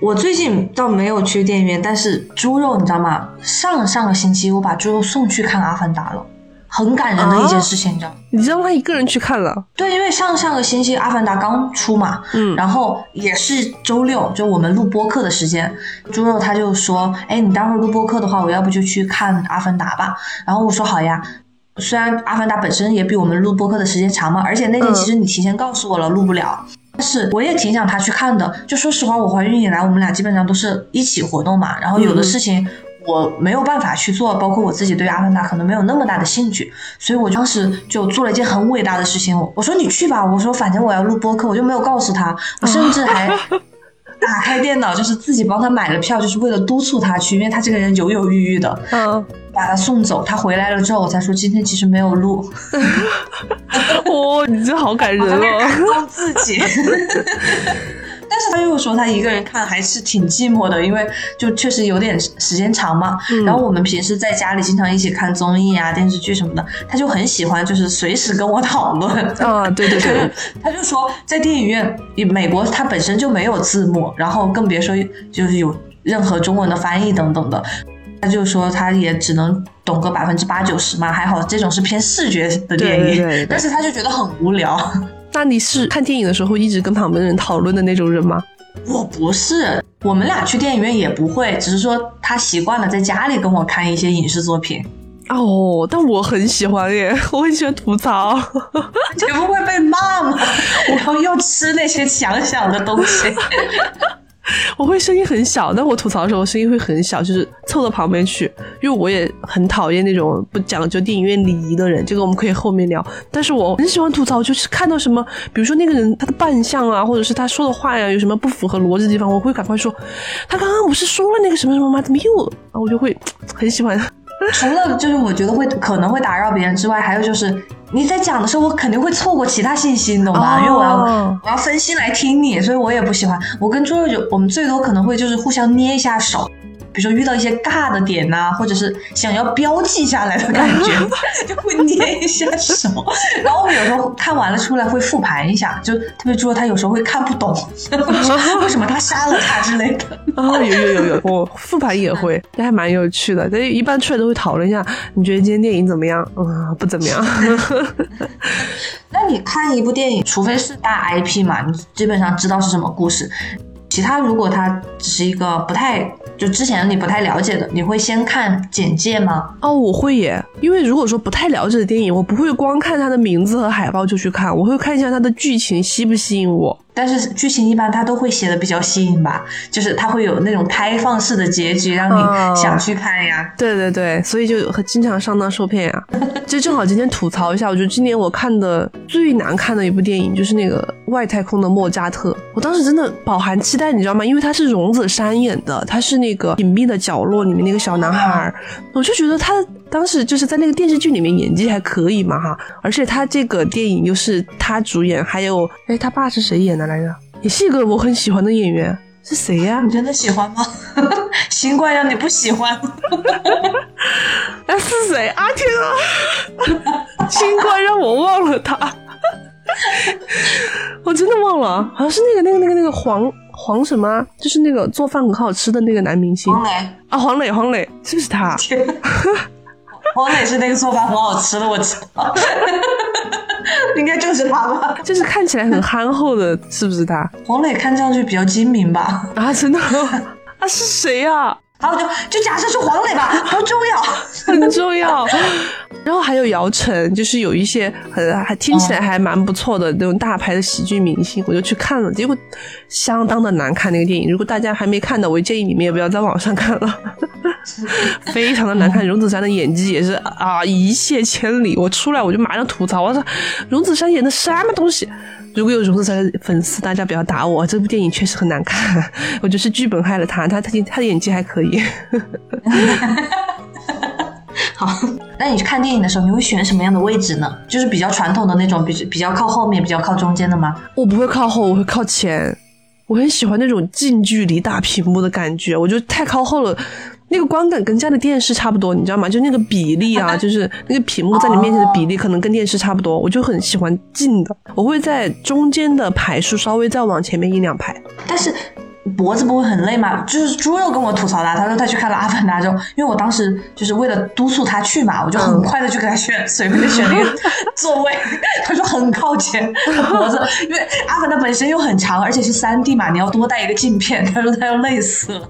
我最近倒没有去电影院，但是猪肉你知道吗？上上个星期我把猪肉送去看《阿凡达》了，很感人的一件事情，你知道？你让他一个人去看了？对，因为上上个星期《阿凡达》刚出嘛，嗯，然后也是周六，就我们录播课的时间，猪肉他就说：“哎，你待会儿录播课的话，我要不就去看《阿凡达》吧？”然后我说：“好呀。”虽然《阿凡达》本身也比我们录播客的时间长嘛，而且那天其实你提前告诉我了录不了。但是我也挺想他去看的。就说实话，我怀孕以来，我们俩基本上都是一起活动嘛。然后有的事情我没有办法去做，包括我自己对阿凡达可能没有那么大的兴趣，所以我当时就做了一件很伟大的事情。我说你去吧，我说反正我要录播客，我就没有告诉他。我甚至还打开电脑，就是自己帮他买了票，就是为了督促他去，因为他这个人犹犹豫豫的。嗯。把他送走，他回来了之后，我才说今天其实没有录。*laughs* 哇，你这好感人哦！*laughs* 感动自己。他又说他一个人看还是挺寂寞的，因为就确实有点时间长嘛。然后我们平时在家里经常一起看综艺啊、电视剧什么的，他就很喜欢，就是随时跟我讨论。啊，对对对，*laughs* 他就说在电影院，美国它本身就没有字幕，然后更别说就是有任何中文的翻译等等的。他就说他也只能懂个百分之八九十嘛，还好这种是偏视觉的电影，但是他就觉得很无聊。那你是看电影的时候一直跟旁边人讨论的那种人吗？我不是，我们俩去电影院也不会，只是说他习惯了在家里跟我看一些影视作品。哦，但我很喜欢耶，*laughs* 我很喜欢吐槽。*laughs* 你不会被骂吗？我要吃那些想想的东西。*laughs* 我会声音很小，但我吐槽的时候声音会很小，就是凑到旁边去，因为我也很讨厌那种不讲究电影院礼仪的人。这个我们可以后面聊。但是我很喜欢吐槽，就是看到什么，比如说那个人他的扮相啊，或者是他说的话呀，有什么不符合逻辑的地方，我会赶快说，他刚刚不是说了那个什么什么吗？怎么又？啊我就会很喜欢。除了就是我觉得会可能会打扰别人之外，还有就是你在讲的时候，我肯定会错过其他信息，你懂吗？因为我要我要分心来听你，所以我也不喜欢。我跟猪肉就我们最多可能会就是互相捏一下手。比如说遇到一些尬的点呐，或者是想要标记下来的感觉，*laughs* 就会捏一下手。然后我们有时候看完了出来会复盘一下，就特别说他有时候会看不懂，*laughs* 为什么他杀了他之类的。啊，有有有有，我复盘也会，这还蛮有趣的。但一般出来都会讨论一下，你觉得今天电影怎么样？嗯，不怎么样。*laughs* 那你看一部电影，除非是大 IP 嘛，你基本上知道是什么故事。其他如果它只是一个不太就之前你不太了解的，你会先看简介吗？哦，我会耶，因为如果说不太了解的电影，我不会光看它的名字和海报就去看，我会看一下它的剧情吸不吸引我。但是剧情一般它都会写的比较吸引吧，就是它会有那种开放式的结局，让你想去看呀。对对对，所以就经常上当受骗呀。*laughs* 就正好今天吐槽一下，我觉得今年我看的最难看的一部电影就是那个外太空的莫扎特。我当时真的饱含期待，你知道吗？因为他是荣子山演的，他是那个隐秘的角落里面那个小男孩，我就觉得他当时就是在那个电视剧里面演技还可以嘛哈。而且他这个电影又是他主演，还有哎他爸是谁演的？来着，也是一个我很喜欢的演员，是谁呀？你真的喜欢吗？*laughs* 新冠让你不喜欢？那是谁？啊天啊！*laughs* 新冠让我忘了他，*laughs* 我真的忘了，好像是那个那个那个那个黄黄什么，就是那个做饭很好吃的那个男明星。黄磊啊，黄磊，黄磊是不是他？黄磊是那个做饭很好吃的，我知道。应该就是他吧，就是看起来很憨厚的，是不是他？黄磊看上去比较精明吧？啊，真的？啊，是谁呀？好，就就假设是黄磊吧，不重要，*laughs* 很重要。然后还有姚晨，就是有一些很还听起来还蛮不错的那种大牌的喜剧明星，我就去看了，结果相当的难看那个电影。如果大家还没看的，我建议你们也不要在网上看了，*laughs* 非常的难看。*laughs* 荣梓杉的演技也是啊，一泻千里。我出来我就马上吐槽，我说荣梓杉演的什么东西？如果有荣梓杉的粉丝，大家不要打我。这部电影确实很难看，*laughs* 我觉得是剧本害了他。他他他的演技还可以。好，那你去看电影的时候，你会选什么样的位置呢？就是比较传统的那种，比比较靠后面，比较靠中间的吗？我不会靠后，我会靠前。我很喜欢那种近距离大屏幕的感觉，我觉得太靠后了。那个光感跟家的电视差不多，你知道吗？就那个比例啊，*laughs* 就是那个屏幕在你面前的比例，可能跟电视差不多。我就很喜欢近的，我会在中间的排数稍微再往前面一两排。但是。脖子不会很累吗？就是猪肉跟我吐槽他，他说他去看了《阿凡达》之后，因为我当时就是为了督促他去嘛，我就很快的去给他选，随便选了一个座位。他说很靠前，脖子，因为《阿凡达》本身又很长，而且是三 D 嘛，你要多带一个镜片。他说他要累死了。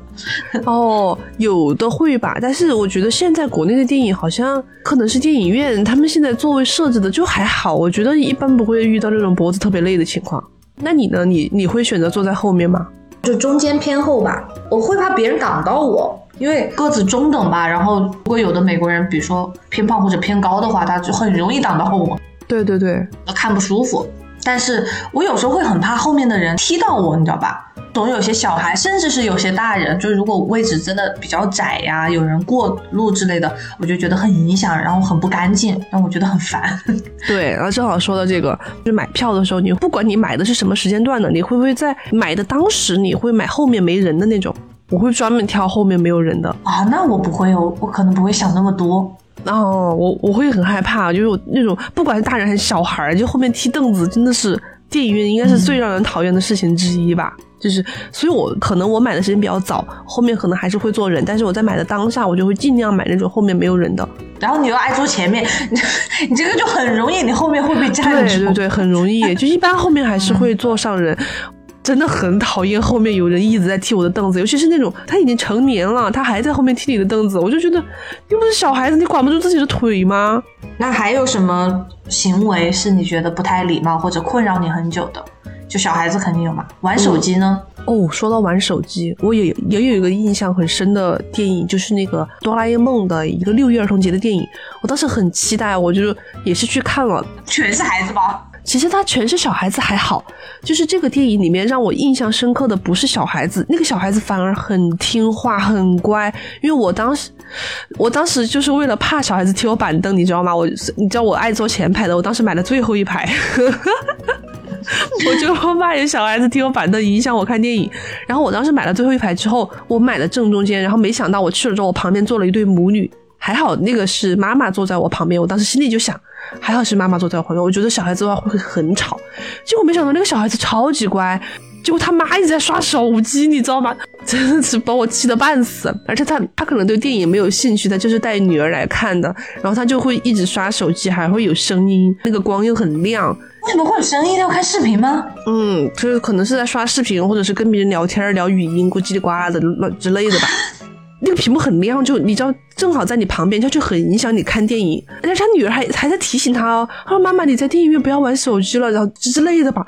哦，有的会吧，但是我觉得现在国内的电影好像可能是电影院他们现在座位设置的就还好，我觉得一般不会遇到那种脖子特别累的情况。那你呢？你你会选择坐在后面吗？就中间偏后吧，我会怕别人挡到我，因为个子中等吧。然后如果有的美国人，比如说偏胖或者偏高的话，他就很容易挡到我。对对对，看不舒服。但是我有时候会很怕后面的人踢到我，你知道吧？总有些小孩，甚至是有些大人，就是如果位置真的比较窄呀，有人过路之类的，我就觉得很影响，然后很不干净，让我觉得很烦。*laughs* 对，然后正好说到这个，就是买票的时候，你不管你买的是什么时间段的，你会不会在买的当时你会买后面没人的那种？我会专门挑后面没有人的啊，那我不会哦，我可能不会想那么多。哦，我我会很害怕，就是那种不管是大人还是小孩，就后面踢凳子，真的是电影院应该是最让人讨厌的事情之一吧。就是，所以我可能我买的时间比较早，后面可能还是会坐人，但是我在买的当下，我就会尽量买那种后面没有人的。然后你又爱坐前面，*laughs* 你这个就很容易，你后面会被占住。对对对，很容易。就一般后面还是会坐上人。真的很讨厌后面有人一直在踢我的凳子，尤其是那种他已经成年了，他还在后面踢你的凳子，我就觉得又不是小孩子，你管不住自己的腿吗？那还有什么行为是你觉得不太礼貌或者困扰你很久的？就小孩子肯定有嘛，玩手机呢？哦，说到玩手机，我也也有一个印象很深的电影，就是那个哆啦 A 梦的一个六一儿童节的电影，我当时很期待，我就也是去看了。全是孩子吧？其实他全是小孩子还好，就是这个电影里面让我印象深刻的不是小孩子，那个小孩子反而很听话很乖，因为我当时，我当时就是为了怕小孩子踢我板凳，你知道吗？我你知道我爱坐前排的，我当时买了最后一排。*laughs* 我就怕有小孩子踢我板凳影响我看电影，然后我当时买了最后一排之后，我买了正中间，然后没想到我去了之后，我旁边坐了一对母女，还好那个是妈妈坐在我旁边，我当时心里就想，还好是妈妈坐在我旁边，我觉得小孩子的话会很吵，结果没想到那个小孩子超级乖，结果他妈一直在刷手机，你知道吗？*laughs* 真的是把我气得半死，而且他他可能对电影没有兴趣，他就是带女儿来看的，然后他就会一直刷手机，还会有声音，那个光又很亮。为什么会有声音？要看视频吗？嗯，就是可能是在刷视频，或者是跟别人聊天聊语音，咕叽里呱啦的之类的吧。*laughs* 那个屏幕很亮，就你知道，正好在你旁边，他就很影响你看电影。而且他女儿还还在提醒他哦，他说：“妈妈，你在电影院不要玩手机了，然后之类的吧。”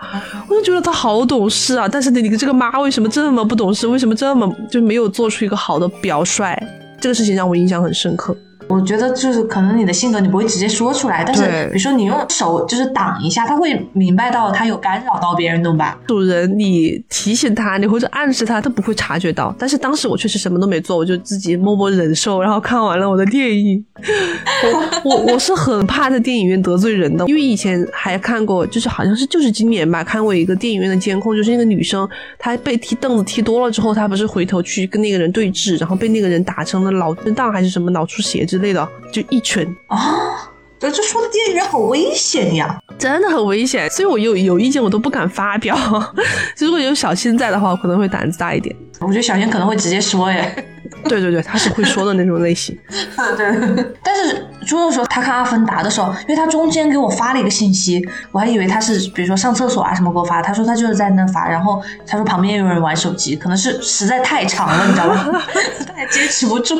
我就觉得他好懂事啊，但是你这个妈为什么这么不懂事？为什么这么就没有做出一个好的表率？这个事情让我印象很深刻。我觉得就是可能你的性格你不会直接说出来，但是比如说你用手就是挡一下，他会明白到他有干扰到别人，懂吧？主人，你提醒他，你或者暗示他，他不会察觉到。但是当时我确实什么都没做，我就自己默默忍受，然后看完了我的电影。*laughs* 我我我是很怕在电影院得罪人的，因为以前还看过，就是好像是就是今年吧，看过一个电影院的监控，就是那个女生她被踢凳子踢多了之后，她不是回头去跟那个人对峙，然后被那个人打成了脑震荡还是什么脑出血。之类的，就一拳啊！这这说的电影院好危险呀，真的很危险，所以我有有意见我都不敢发表。*laughs* 如果有小新在的话，我可能会胆子大一点。我觉得小新可能会直接说耶。*laughs* 对对对，他是会说的那种类型。*laughs* 对，但是朱的说他看阿凡达的时候，因为他中间给我发了一个信息，我还以为他是比如说上厕所啊什么给我发，他说他就是在那发，然后他说旁边有人玩手机，可能是实在太长了，你知道吗？他也坚持不住。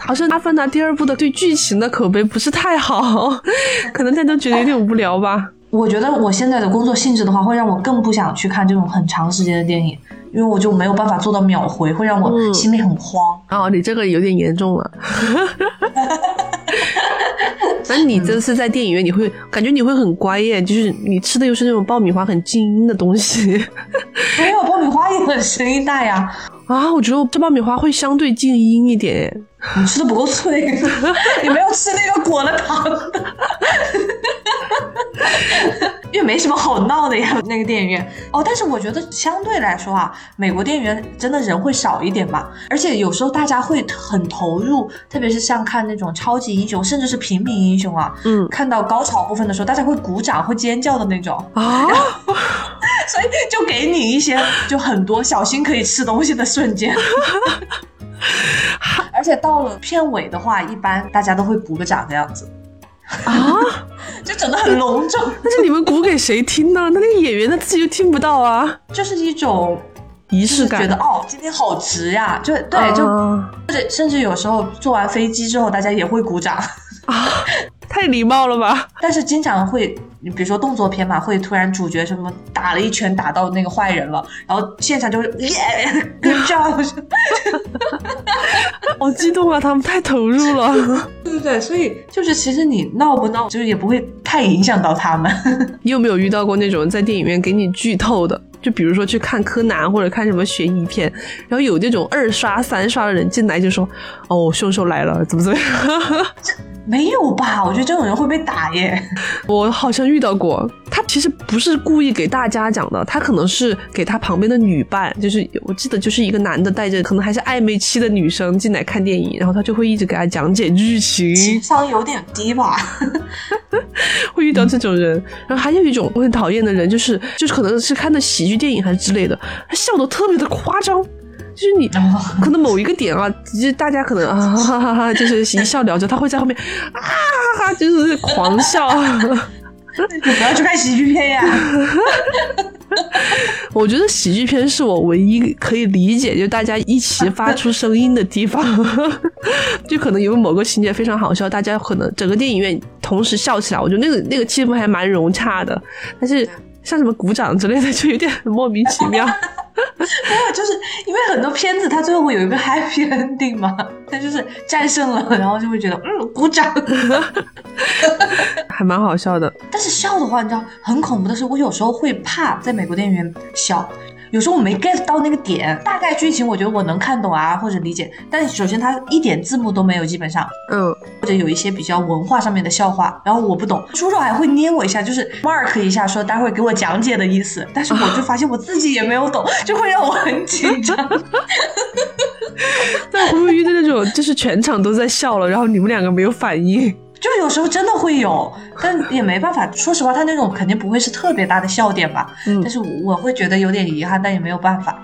好像《阿凡达》第二部的对剧情的口碑不是太好，*laughs* 可能大家都觉得有点无聊吧。我觉得我现在的工作性质的话，会让我更不想去看这种很长时间的电影，因为我就没有办法做到秒回，会让我心里很慌。哦，你这个有点严重了。*laughs* *laughs* 那你这次在电影院，你会感觉你会很乖耶？就是你吃的又是那种爆米花很静音的东西。*laughs* 没有，爆米花也很声音大呀。啊，我觉得这爆米花会相对静音一点。你吃的不够脆，*laughs* 你没有吃那个裹了糖的。*laughs* 因为没什么好闹的呀，那个电影院哦。但是我觉得相对来说啊，美国电影院真的人会少一点吧。而且有时候大家会很投入，特别是像看那种超级英雄，甚至是平民英雄啊，嗯，看到高潮部分的时候，大家会鼓掌、会尖叫的那种啊。*laughs* 所以就给你一些就很多小心可以吃东西的瞬间。*laughs* 而且到了片尾的话，一般大家都会鼓个掌的样子。啊，*laughs* 就整的很隆重。*laughs* 但是你们鼓给谁听呢？那那个演员他自己又听不到啊。就是一种仪式感，觉得哦，今天好值呀。就对，就或者甚至有时候坐完飞机之后，大家也会鼓掌啊。*laughs* 太礼貌了吧？但是经常会，你比如说动作片嘛，会突然主角什么打了一拳打到那个坏人了，然后现场就是耶，这样，*laughs* 好 *laughs* 激动啊！他们太投入了，*laughs* 对对对，所以就是其实你闹不闹，就是也不会太影响到他们。你有没有遇到过那种在电影院给你剧透的？就比如说去看柯南或者看什么悬疑片，然后有那种二刷三刷的人进来就说：“哦，凶手来了，怎么怎么样？”没有吧？我觉得这种人会被打耶。*laughs* 我好像遇到过，他其实不是故意给大家讲的，他可能是给他旁边的女伴，就是我记得就是一个男的带着可能还是暧昧期的女生进来看电影，然后他就会一直给他讲解剧情，*laughs* 情商有点低吧？*laughs* 会遇到这种人。然后还有一种我很讨厌的人，就是就是可能是看的喜剧电影还是之类的，他笑的特别的夸张。就是你可能某一个点啊，就是大家可能啊哈哈哈，*laughs* 就是一笑了之，他会在后面啊哈哈，就是狂笑。你不要去看喜剧片呀！*laughs* 我觉得喜剧片是我唯一可以理解，就大家一起发出声音的地方。*laughs* 就可能因为某个情节非常好笑，大家可能整个电影院同时笑起来，我觉得那个那个气氛还蛮融洽的。但是像什么鼓掌之类的，就有点莫名其妙。*laughs* 没有，就是因为很多片子它最后会有一个 happy ending 嘛，它就是战胜了，然后就会觉得嗯鼓掌，*laughs* 还蛮好笑的。但是笑的话，你知道很恐怖的是，我有时候会怕在美国电影院笑。有时候我没 get 到那个点，大概剧情我觉得我能看懂啊或者理解，但首先它一点字幕都没有，基本上，嗯，或者有一些比较文化上面的笑话，然后我不懂，叔叔还会捏我一下，就是 mark 一下说待会给我讲解的意思，但是我就发现我自己也没有懂，*laughs* 就会让我很紧张。那会不会遇到那种就是全场都在笑了，然后你们两个没有反应？就有时候真的会有，但也没办法。说实话，他那种肯定不会是特别大的笑点吧。嗯但是我会觉得有点遗憾，但也没有办法。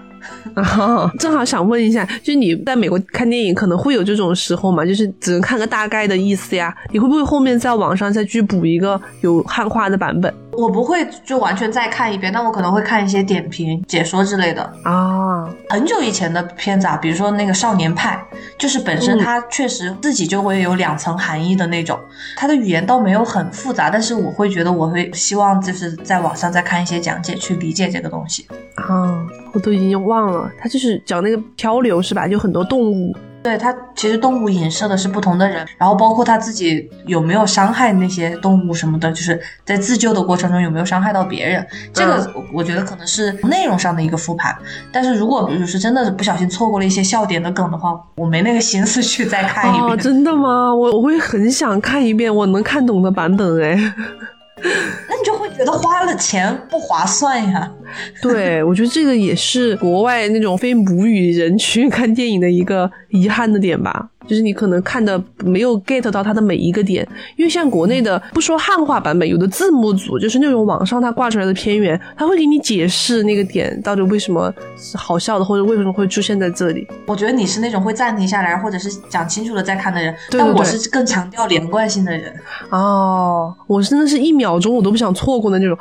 啊，正好想问一下，就是你在美国看电影可能会有这种时候嘛？就是只能看个大概的意思呀？你会不会后面在网上再去补一个有汉化的版本我不会就完全再看一遍，但我可能会看一些点评、解说之类的。啊？很久以前的片子啊，比如说那个《少年派》，就是本身嗯它确实自己就会有两层含义的那种，它的语言倒没有很复杂，但是我会觉得我会希望就是在网上再看一些讲解去理解这个东西。啊，我都已经忘了，它就是讲那个漂流是吧？就很多动物对他其实动物影射的是不同的人，然后包括他自己有没有伤害那些动物什么的，就是在自救的过程中有没有伤害到别人，这个我我觉得可能是内容上的一个复盘。但是如果比如是真的不小心错过了一些笑点的梗的话，我没那个心思去再看一啊，遍。真的吗？我我会很想看一遍我能看懂的版本哎。*laughs* 那你就会觉得花了钱不划算呀。*laughs* 对，我觉得这个也是国外那种非母语人群看电影的一个遗憾的点吧，就是你可能看的没有 get 到它的每一个点，因为像国内的不说汉化版本，有的字幕组就是那种网上它挂出来的片源，他会给你解释那个点到底为什么是好笑的，或者为什么会出现在这里。我觉得你是那种会暂停下来，或者是讲清楚了再看的人，对对但我是更强调连贯性的人。哦，我真的是一秒钟我都不想错过的那种。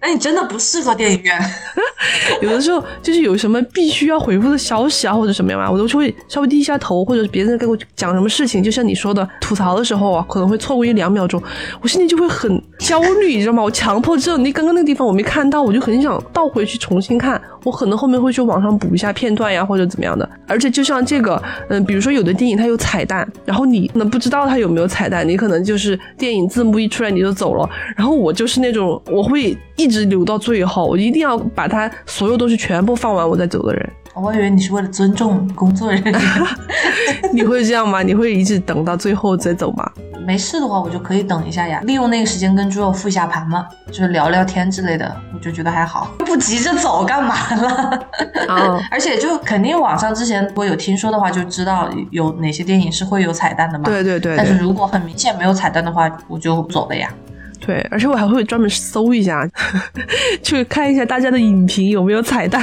那你真的不适合电影院。*laughs* 有的时候就是有什么必须要回复的消息啊，或者什么样啊，我都会稍微低一下头，或者别人给我讲什么事情，就像你说的吐槽的时候啊，可能会错过一两秒钟，我心里就会很焦虑，你知道吗？我强迫症，你刚刚那个地方我没看到，我就很想倒回去重新看，我可能后面会去网上补一下片段呀，或者怎么样的。而且就像这个，嗯，比如说有的电影它有彩蛋，然后你可能不知道它有没有彩蛋，你可能就是电影字幕一出来你就走了，然后我就是那种我会一直留到最后，我一定要把它所有东西全部放完我再走的人。我以为你是为了尊重工作人员。*laughs* 你会这样吗？你会一直等到最后再走吗？没事的话，我就可以等一下呀，利用那个时间跟猪肉复一下盘嘛，就是聊聊天之类的，我就觉得还好，不急着走干嘛了？啊 *laughs* *laughs* 而且就肯定网上之前如果有听说的话，就知道有哪些电影是会有彩蛋的嘛。对对对对但是如果很明显没有彩蛋的话，我就走了呀。对，而且我还会专门搜一下，*laughs* 去看一下大家的影评有没有彩蛋，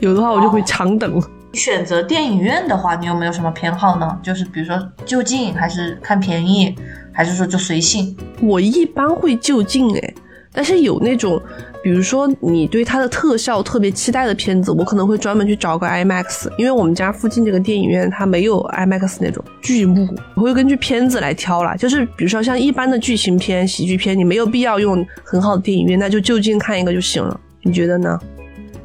有的话我就会长等。选择电影院的话，你有没有什么偏好呢？就是比如说就近，还是看便宜，还是说就随性？我一般会就近哎，但是有那种，比如说你对它的特效特别期待的片子，我可能会专门去找个 IMAX，因为我们家附近这个电影院它没有 IMAX 那种剧目，我会根据片子来挑啦。就是比如说像一般的剧情片、喜剧片，你没有必要用很好的电影院，那就就近看一个就行了。你觉得呢？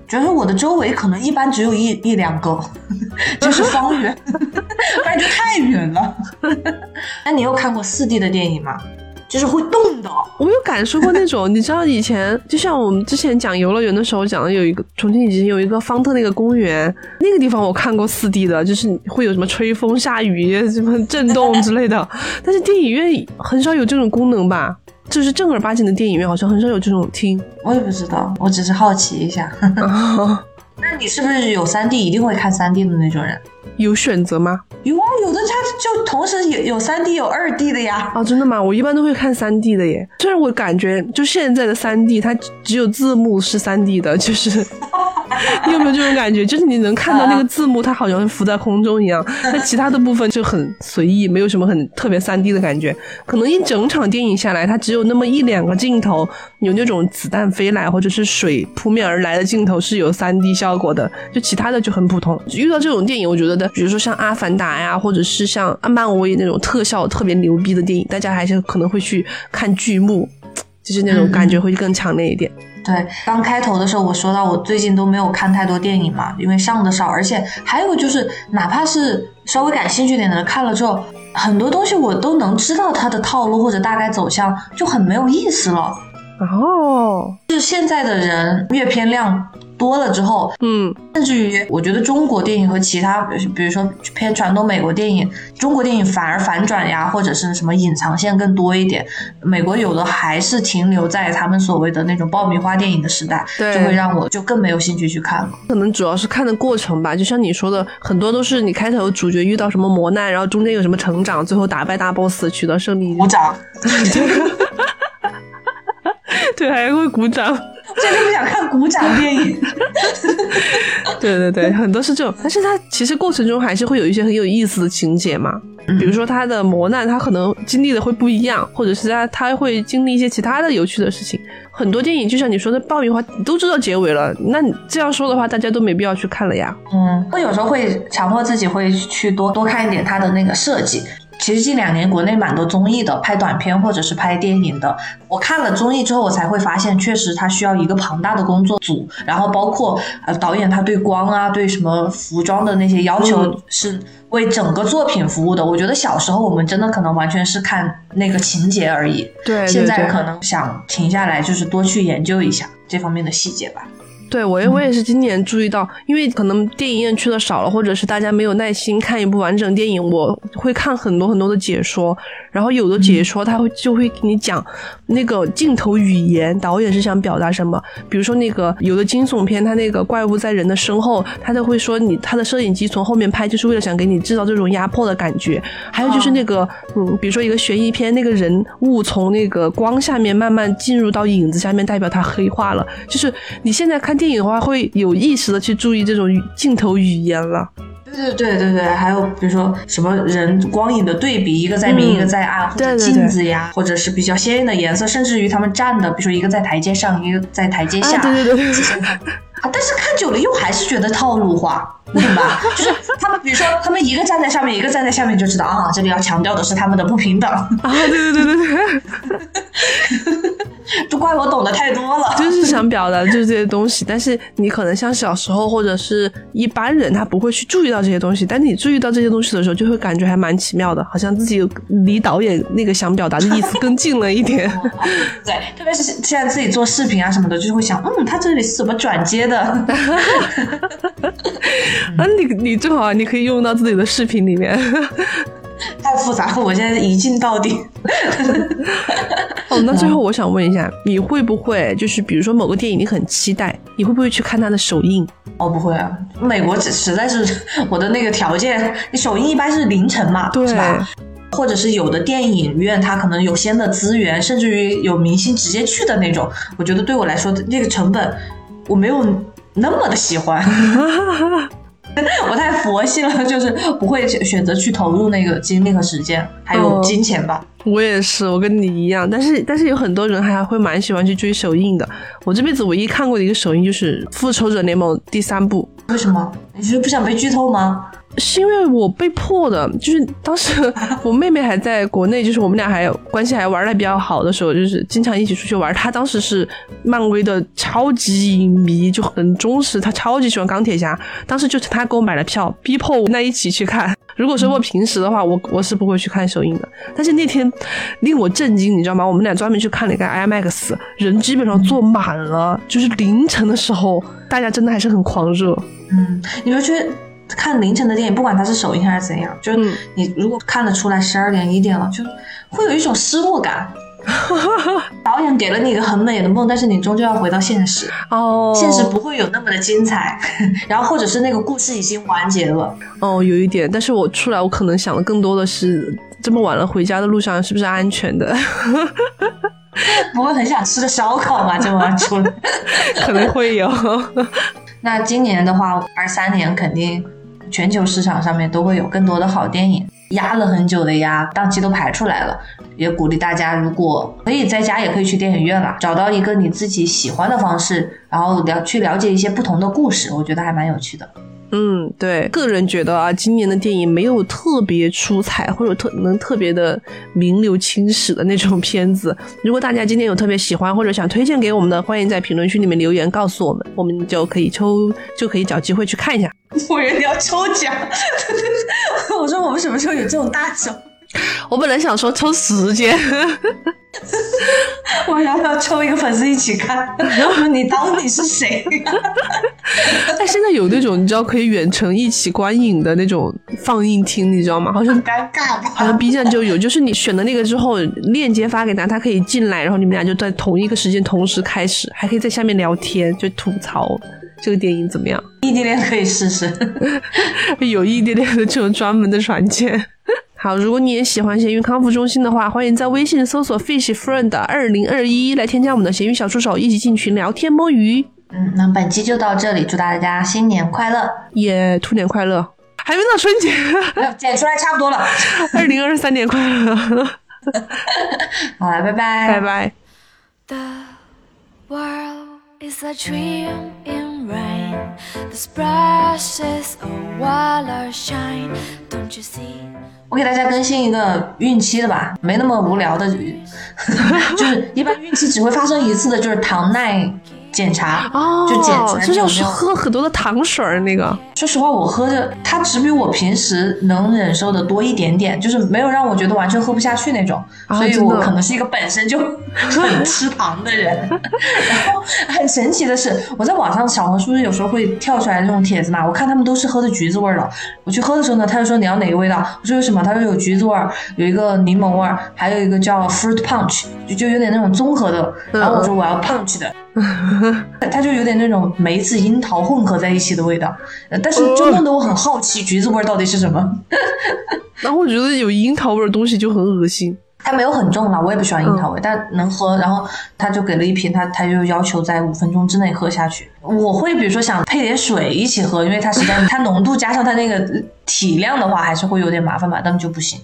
觉得我的周围可能一般只有一一两个，*laughs* 就是方圆，*laughs* 不然就太远了。*laughs* 那你有看过四 D 的电影吗？就是会动的。我有感受过那种，你知道以前 *laughs* 就像我们之前讲游乐园的时候讲的，有一个重庆以前有一个方特那个公园，那个地方我看过四 D 的，就是会有什么吹风、下雨、什么震动之类的。*laughs* 但是电影院很少有这种功能吧？就是正儿八经的电影院好像很少有这种厅。我也不知道，我只是好奇一下。*laughs* 那你是不是有三 D 一定会看三 D 的那种人？有选择吗？有啊，有的它就同时有有三 D 有二 D 的呀。啊，真的吗？我一般都会看三 D 的耶。虽然我感觉就现在的三 D，它只有字幕是三 D 的，*laughs* 就是你有没有这种感觉？就是你能看到那个字幕，它好像浮在空中一样，*laughs* 但其他的部分就很随意，没有什么很特别三 D 的感觉。可能一整场电影下来，它只有那么一两个镜头有那种子弹飞来或者是水扑面而来的镜头是有三 D 效果的，就其他的就很普通。遇到这种电影，我觉得的，比如说像《阿凡达》呀，或者是像漫威那种特效特别牛逼的电影，大家还是可能会去看剧目，就是那种感觉会更强烈一点。对，刚开头的时候我说到我最近都没有看太多电影嘛，因为上的少，而且还有就是，哪怕是稍微感兴趣点的人看了之后，很多东西我都能知道它的套路或者大概走向，就很没有意思了。哦，就是现在的人阅片量多了之后，嗯，甚至于我觉得中国电影和其他，比如说偏传统美国电影，中国电影反而反转呀，或者是什么隐藏线更多一点。美国有的还是停留在他们所谓的那种爆米花电影的时代，对就会让我就更没有兴趣去看了。可能主要是看的过程吧，就像你说的，很多都是你开头主角遇到什么磨难，然后中间有什么成长，最后打败大 boss 取得胜利。鼓掌，*laughs* *laughs* 对，还会鼓掌。*laughs* 真的不想看鼓掌电影。*laughs* 对对对，很多是这种，但是它其实过程中还是会有一些很有意思的情节嘛。比如说他的磨难，他可能经历的会不一样，或者是他他会经历一些其他的有趣的事情。很多电影就像你说的爆米花，你都知道结尾了，那你这样说的话，大家都没必要去看了呀。嗯，我有时候会强迫自己会去多多看一点它的那个设计。其实近两年国内蛮多综艺的，拍短片或者是拍电影的。我看了综艺之后，我才会发现，确实它需要一个庞大的工作组，然后包括呃导演他对光啊、对什么服装的那些要求嗯是为整个作品服务的。我觉得小时候我们真的可能完全是看那个情节而已，对对现在可能想停下来，就是多去研究一下这方面的细节吧。对我也我也是今年注意到，因为可能电影院去的少了，或者是大家没有耐心看一部完整电影，我会看很多很多的解说，然后有的解说他会就会给你讲那个镜头语言，导演是想表达什么。比如说那个有的惊悚片，它那个怪物在人的身后，他都会说你他的摄影机从后面拍，就是为了想给你制造这种压迫的感觉。还有就是那个嗯，比如说一个悬疑片，那个人物从那个光下面慢慢进入到影子下面，代表他黑化了。就是你现在看电影的话，会有意识的去注意这种镜头语言了。对对对对对，还有比如说什么人光影的对比，一个在明，嗯。一个在暗，或者对对对。镜子呀，或者是比较鲜艳的颜色，甚至于他们站的，比如说一个在台阶上，一个在台阶下，啊，对对对体现它啊，但是看久了又还是觉得套路化，你懂吧？*laughs* 就是他们，比如说他们一个站在上面，一个站在下面，就知道啊，这里要强调的是他们的不平等，啊，对对对对对，*laughs* *laughs* 都怪我懂得太多了。*laughs* 就是想表达的就是这些东西，但是你可能像小时候或者是一般人，他不会去注意到这些东西，但你注意到这些东西的时候，就会感觉还蛮奇妙的，好像自己离导演那个想表达的意思更近了一点。对，特别是现在自己做视频啊什么的，就会想，嗯，他这里是怎么转接的？*laughs* 啊，你你正好你可以用到自己的视频里面。*laughs* 太复杂了，我现在一镜到底。*laughs* 哦，那最后我想问一下，你会不会就是比如说某个电影你很期待，你会不会去看它的首映？哦，不会啊，美国实实在是我的那个条件，你首映一般是凌晨嘛，对是吧？或者是有的电影院它可能有先的资源，甚至于有明星直接去的那种，我觉得对我来说这个成本我没有那么的喜欢。*laughs* *laughs* 我太佛系了，就是不会选择去投入那个精力和时间，还有哦金钱吧。我也是，我跟你一样，但是但是有很多人还会蛮喜欢去追首映的。我这辈子唯一看过的一个首映就是《复仇者联盟》第三部，为什么？你是不想被剧透吗？是因为我被迫的，就是当时我妹妹还在国内，就是我们俩还关系还玩的比较好的时候，就是经常一起出去玩。她当时是漫威的超级影迷，就很忠实，她超级喜欢钢铁侠。当时就是她给我买了票，逼迫我们俩一起去看。如果说我平时的话，我我是不会去看首映的。但是那天令我震惊，你知道吗？我们俩专门去看了一个 IMAX，人基本上坐满了，就是凌晨的时候，大家真的还是很狂热。嗯，你们觉得看凌晨的电影，不管它是首映还是怎样，就是嗯你如果看得出来十二点一点了，就会有一种失落感。*laughs* 导演给了你一个很美的梦，但是你终究要回到现实，哦，现实不会有那么的精彩。*laughs* 然后或者是那个故事已经完结了，哦，有一点，但是我出来，我可能想的更多的是，这么晚了回家的路上是不是安全的？*laughs* 不会很想吃个烧烤吗？这么晚出来，可能会有。那今年的话，二三年肯定全球市场上面都会有更多的好电影，压了很久的压，档期都排出来了。也鼓励大家，如果可以在家，也可以去电影院了，找到一个你自己喜欢的方式，然后了去了解一些不同的故事，我觉得还蛮有趣的。嗯，对，个人觉得啊，今年的电影没有特别出彩或者特能特别的名留青史的那种片子。如果大家今天有特别喜欢或者想推荐给我们的，欢迎在评论区里面留言告诉我们，我们就可以抽，就可以找机会去看一下。我以为你要抽奖，我说我们什么时候有这种大奖？*laughs* 我本来想说抽时间，*laughs* 我要不要抽一个粉丝一起看？然 *laughs* 后你到底是谁？但 *laughs* 现在有那种你知道可以远程一起观影的那种放映厅，你知道吗？好像尴尬吧？好像 B 站就有，就是你选的那个之后，链接发给他，他可以进来，然后你们俩就在同一个时间同时开始，还可以在下面聊天，就吐槽这个电影怎么样。异地恋可以试试。有异地恋的这种专门的软件。好，如果你也喜欢咸鱼康复中心的话，欢迎在微信搜索 Fish Friend 二零二一来添加我们的咸鱼小助手，一起进群聊天摸鱼。嗯，那本期就到这里，祝大家新年快乐，也兔年快乐！还没到春节，剪出来差不多了。*laughs* 二零二三年快乐！*laughs* 好了，拜拜，拜拜。The world It's a dream in rain. The splashes of water shine. Don't you see? 我给大家更新一个孕期的吧，没那么无聊的，就是一般孕期只会发生一次的，就是糖耐检查，哦，就检查就是要你有没有。喝很多的糖水儿那个。说实话，我喝着它只比我平时能忍受的多一点点，就是没有让我觉得完全喝不下去那种，啊所以我可能是一个本身就 *laughs* 很吃糖的人。*laughs* 然后很神奇的是，我在网上小红书有时候会跳出来那种帖子嘛，我看他们都是喝的橘子味儿的。我去喝的时候呢，他就说你要哪个味道，我说有什么？他说有橘子味儿，有一个柠檬味儿，还有一个叫 fruit punch，就就有点那种综合的。然后我说我要 punch 的。*laughs* 它就有点那种梅子、樱桃混合在一起的味道，呃但是就弄得我很好奇，橘子味到底是什么？*laughs* 然后我觉得有樱桃味儿的东西就很恶心。它没有很重啦，我也不喜欢樱桃味，但能喝。然后他就给了一瓶，他他就要求在五分钟之内喝下去。我会比如说想配点水一起喝，因为它实在它浓度加上它那个体量的话，还是会有点麻烦吧，但就不行。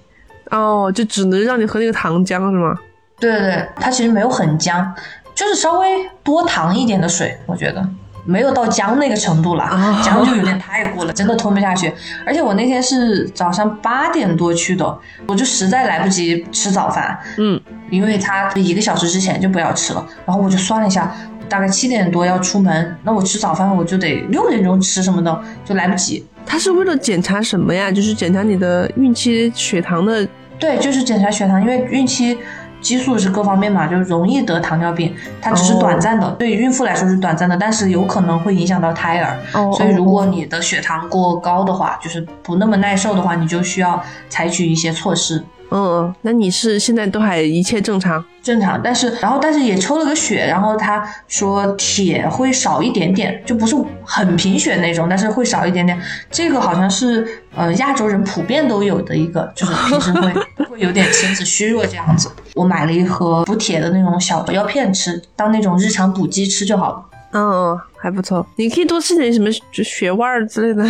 哦，就只能让你喝那个糖浆是吗？对对对，它其实没有很僵，就是稍微多糖一点的水，我觉得没有到姜那个程度啦，啊僵就有点太过了，真的吞不下去。而且我那天是早上八点多去的，我就实在来不及吃早饭，嗯，因为他一个小时之前就不要吃了，然后我就算了一下，大概七点多要出门，那我吃早饭我就得六点钟吃什么的，就来不及。他是为了检查什么呀？就是检查你的孕期血糖的。对，就是检查血糖，因为孕期激素是各方面嘛，就是容易得糖尿病，它只是短暂的，对于孕妇来说是短暂的，但是有可能会影响到胎儿。哦所以如果你的血糖过高的话，就是不那么耐受的话，你就需要采取一些措施。嗯，那你是现在都还一切正常？正常，但是然后但是也抽了个血，然后他说铁会少一点点，就不是很贫血那种，但是会少一点点。这个好像是呃亚洲人普遍都有的一个，就是平时会 *laughs* 会有点身子虚弱这样子。我买了一盒补铁的那种小药片吃，当那种日常补剂吃就好了。嗯嗯，还不错。你可以多吃点什么就血丸儿之类的，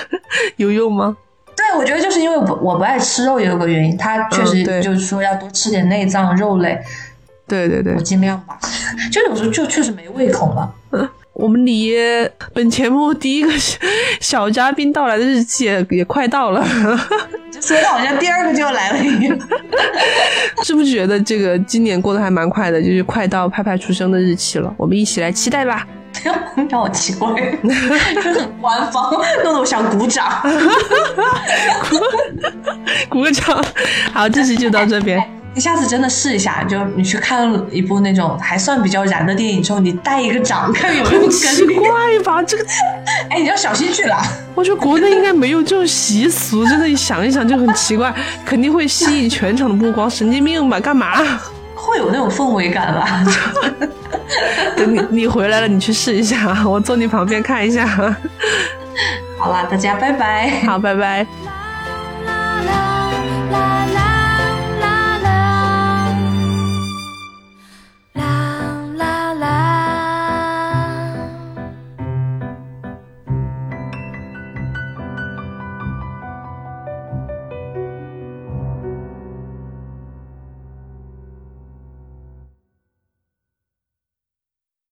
*laughs* 有用吗？对，我觉得就是因为我我不爱吃肉也有个原因，他确实就是说要多吃点内脏肉类，对对对我，尽量吧。就有时候就确实没胃口了。*laughs* 我们离本节目第一个小小嘉宾到来的日期也也快到了，*laughs* 就说的好像第二个就要来了一样。*laughs* 是不是觉得这个今年过得还蛮快的？就是快到派派出生的日期了，我们一起来期待吧。让我奇怪，就很官方，弄得我想鼓掌。*laughs* 鼓个掌。好，这期就到这边。*laughs* 你下次真的试一下，就你去看一部那种还算比较燃的电影之后，你带一个掌，看有没有奇跟奇。怪吧？这个，*laughs* 哎，你要小心去了。我觉得国内应该没有这种习俗，真的，想一想就很奇怪，肯定会吸引全场的目光。神经病吧？干嘛？会有那种氛围感吧。*laughs* 等你你回来了，你去试一下，*laughs* 我坐你旁边看一下。好啦，大家拜拜。好，拜拜。la la la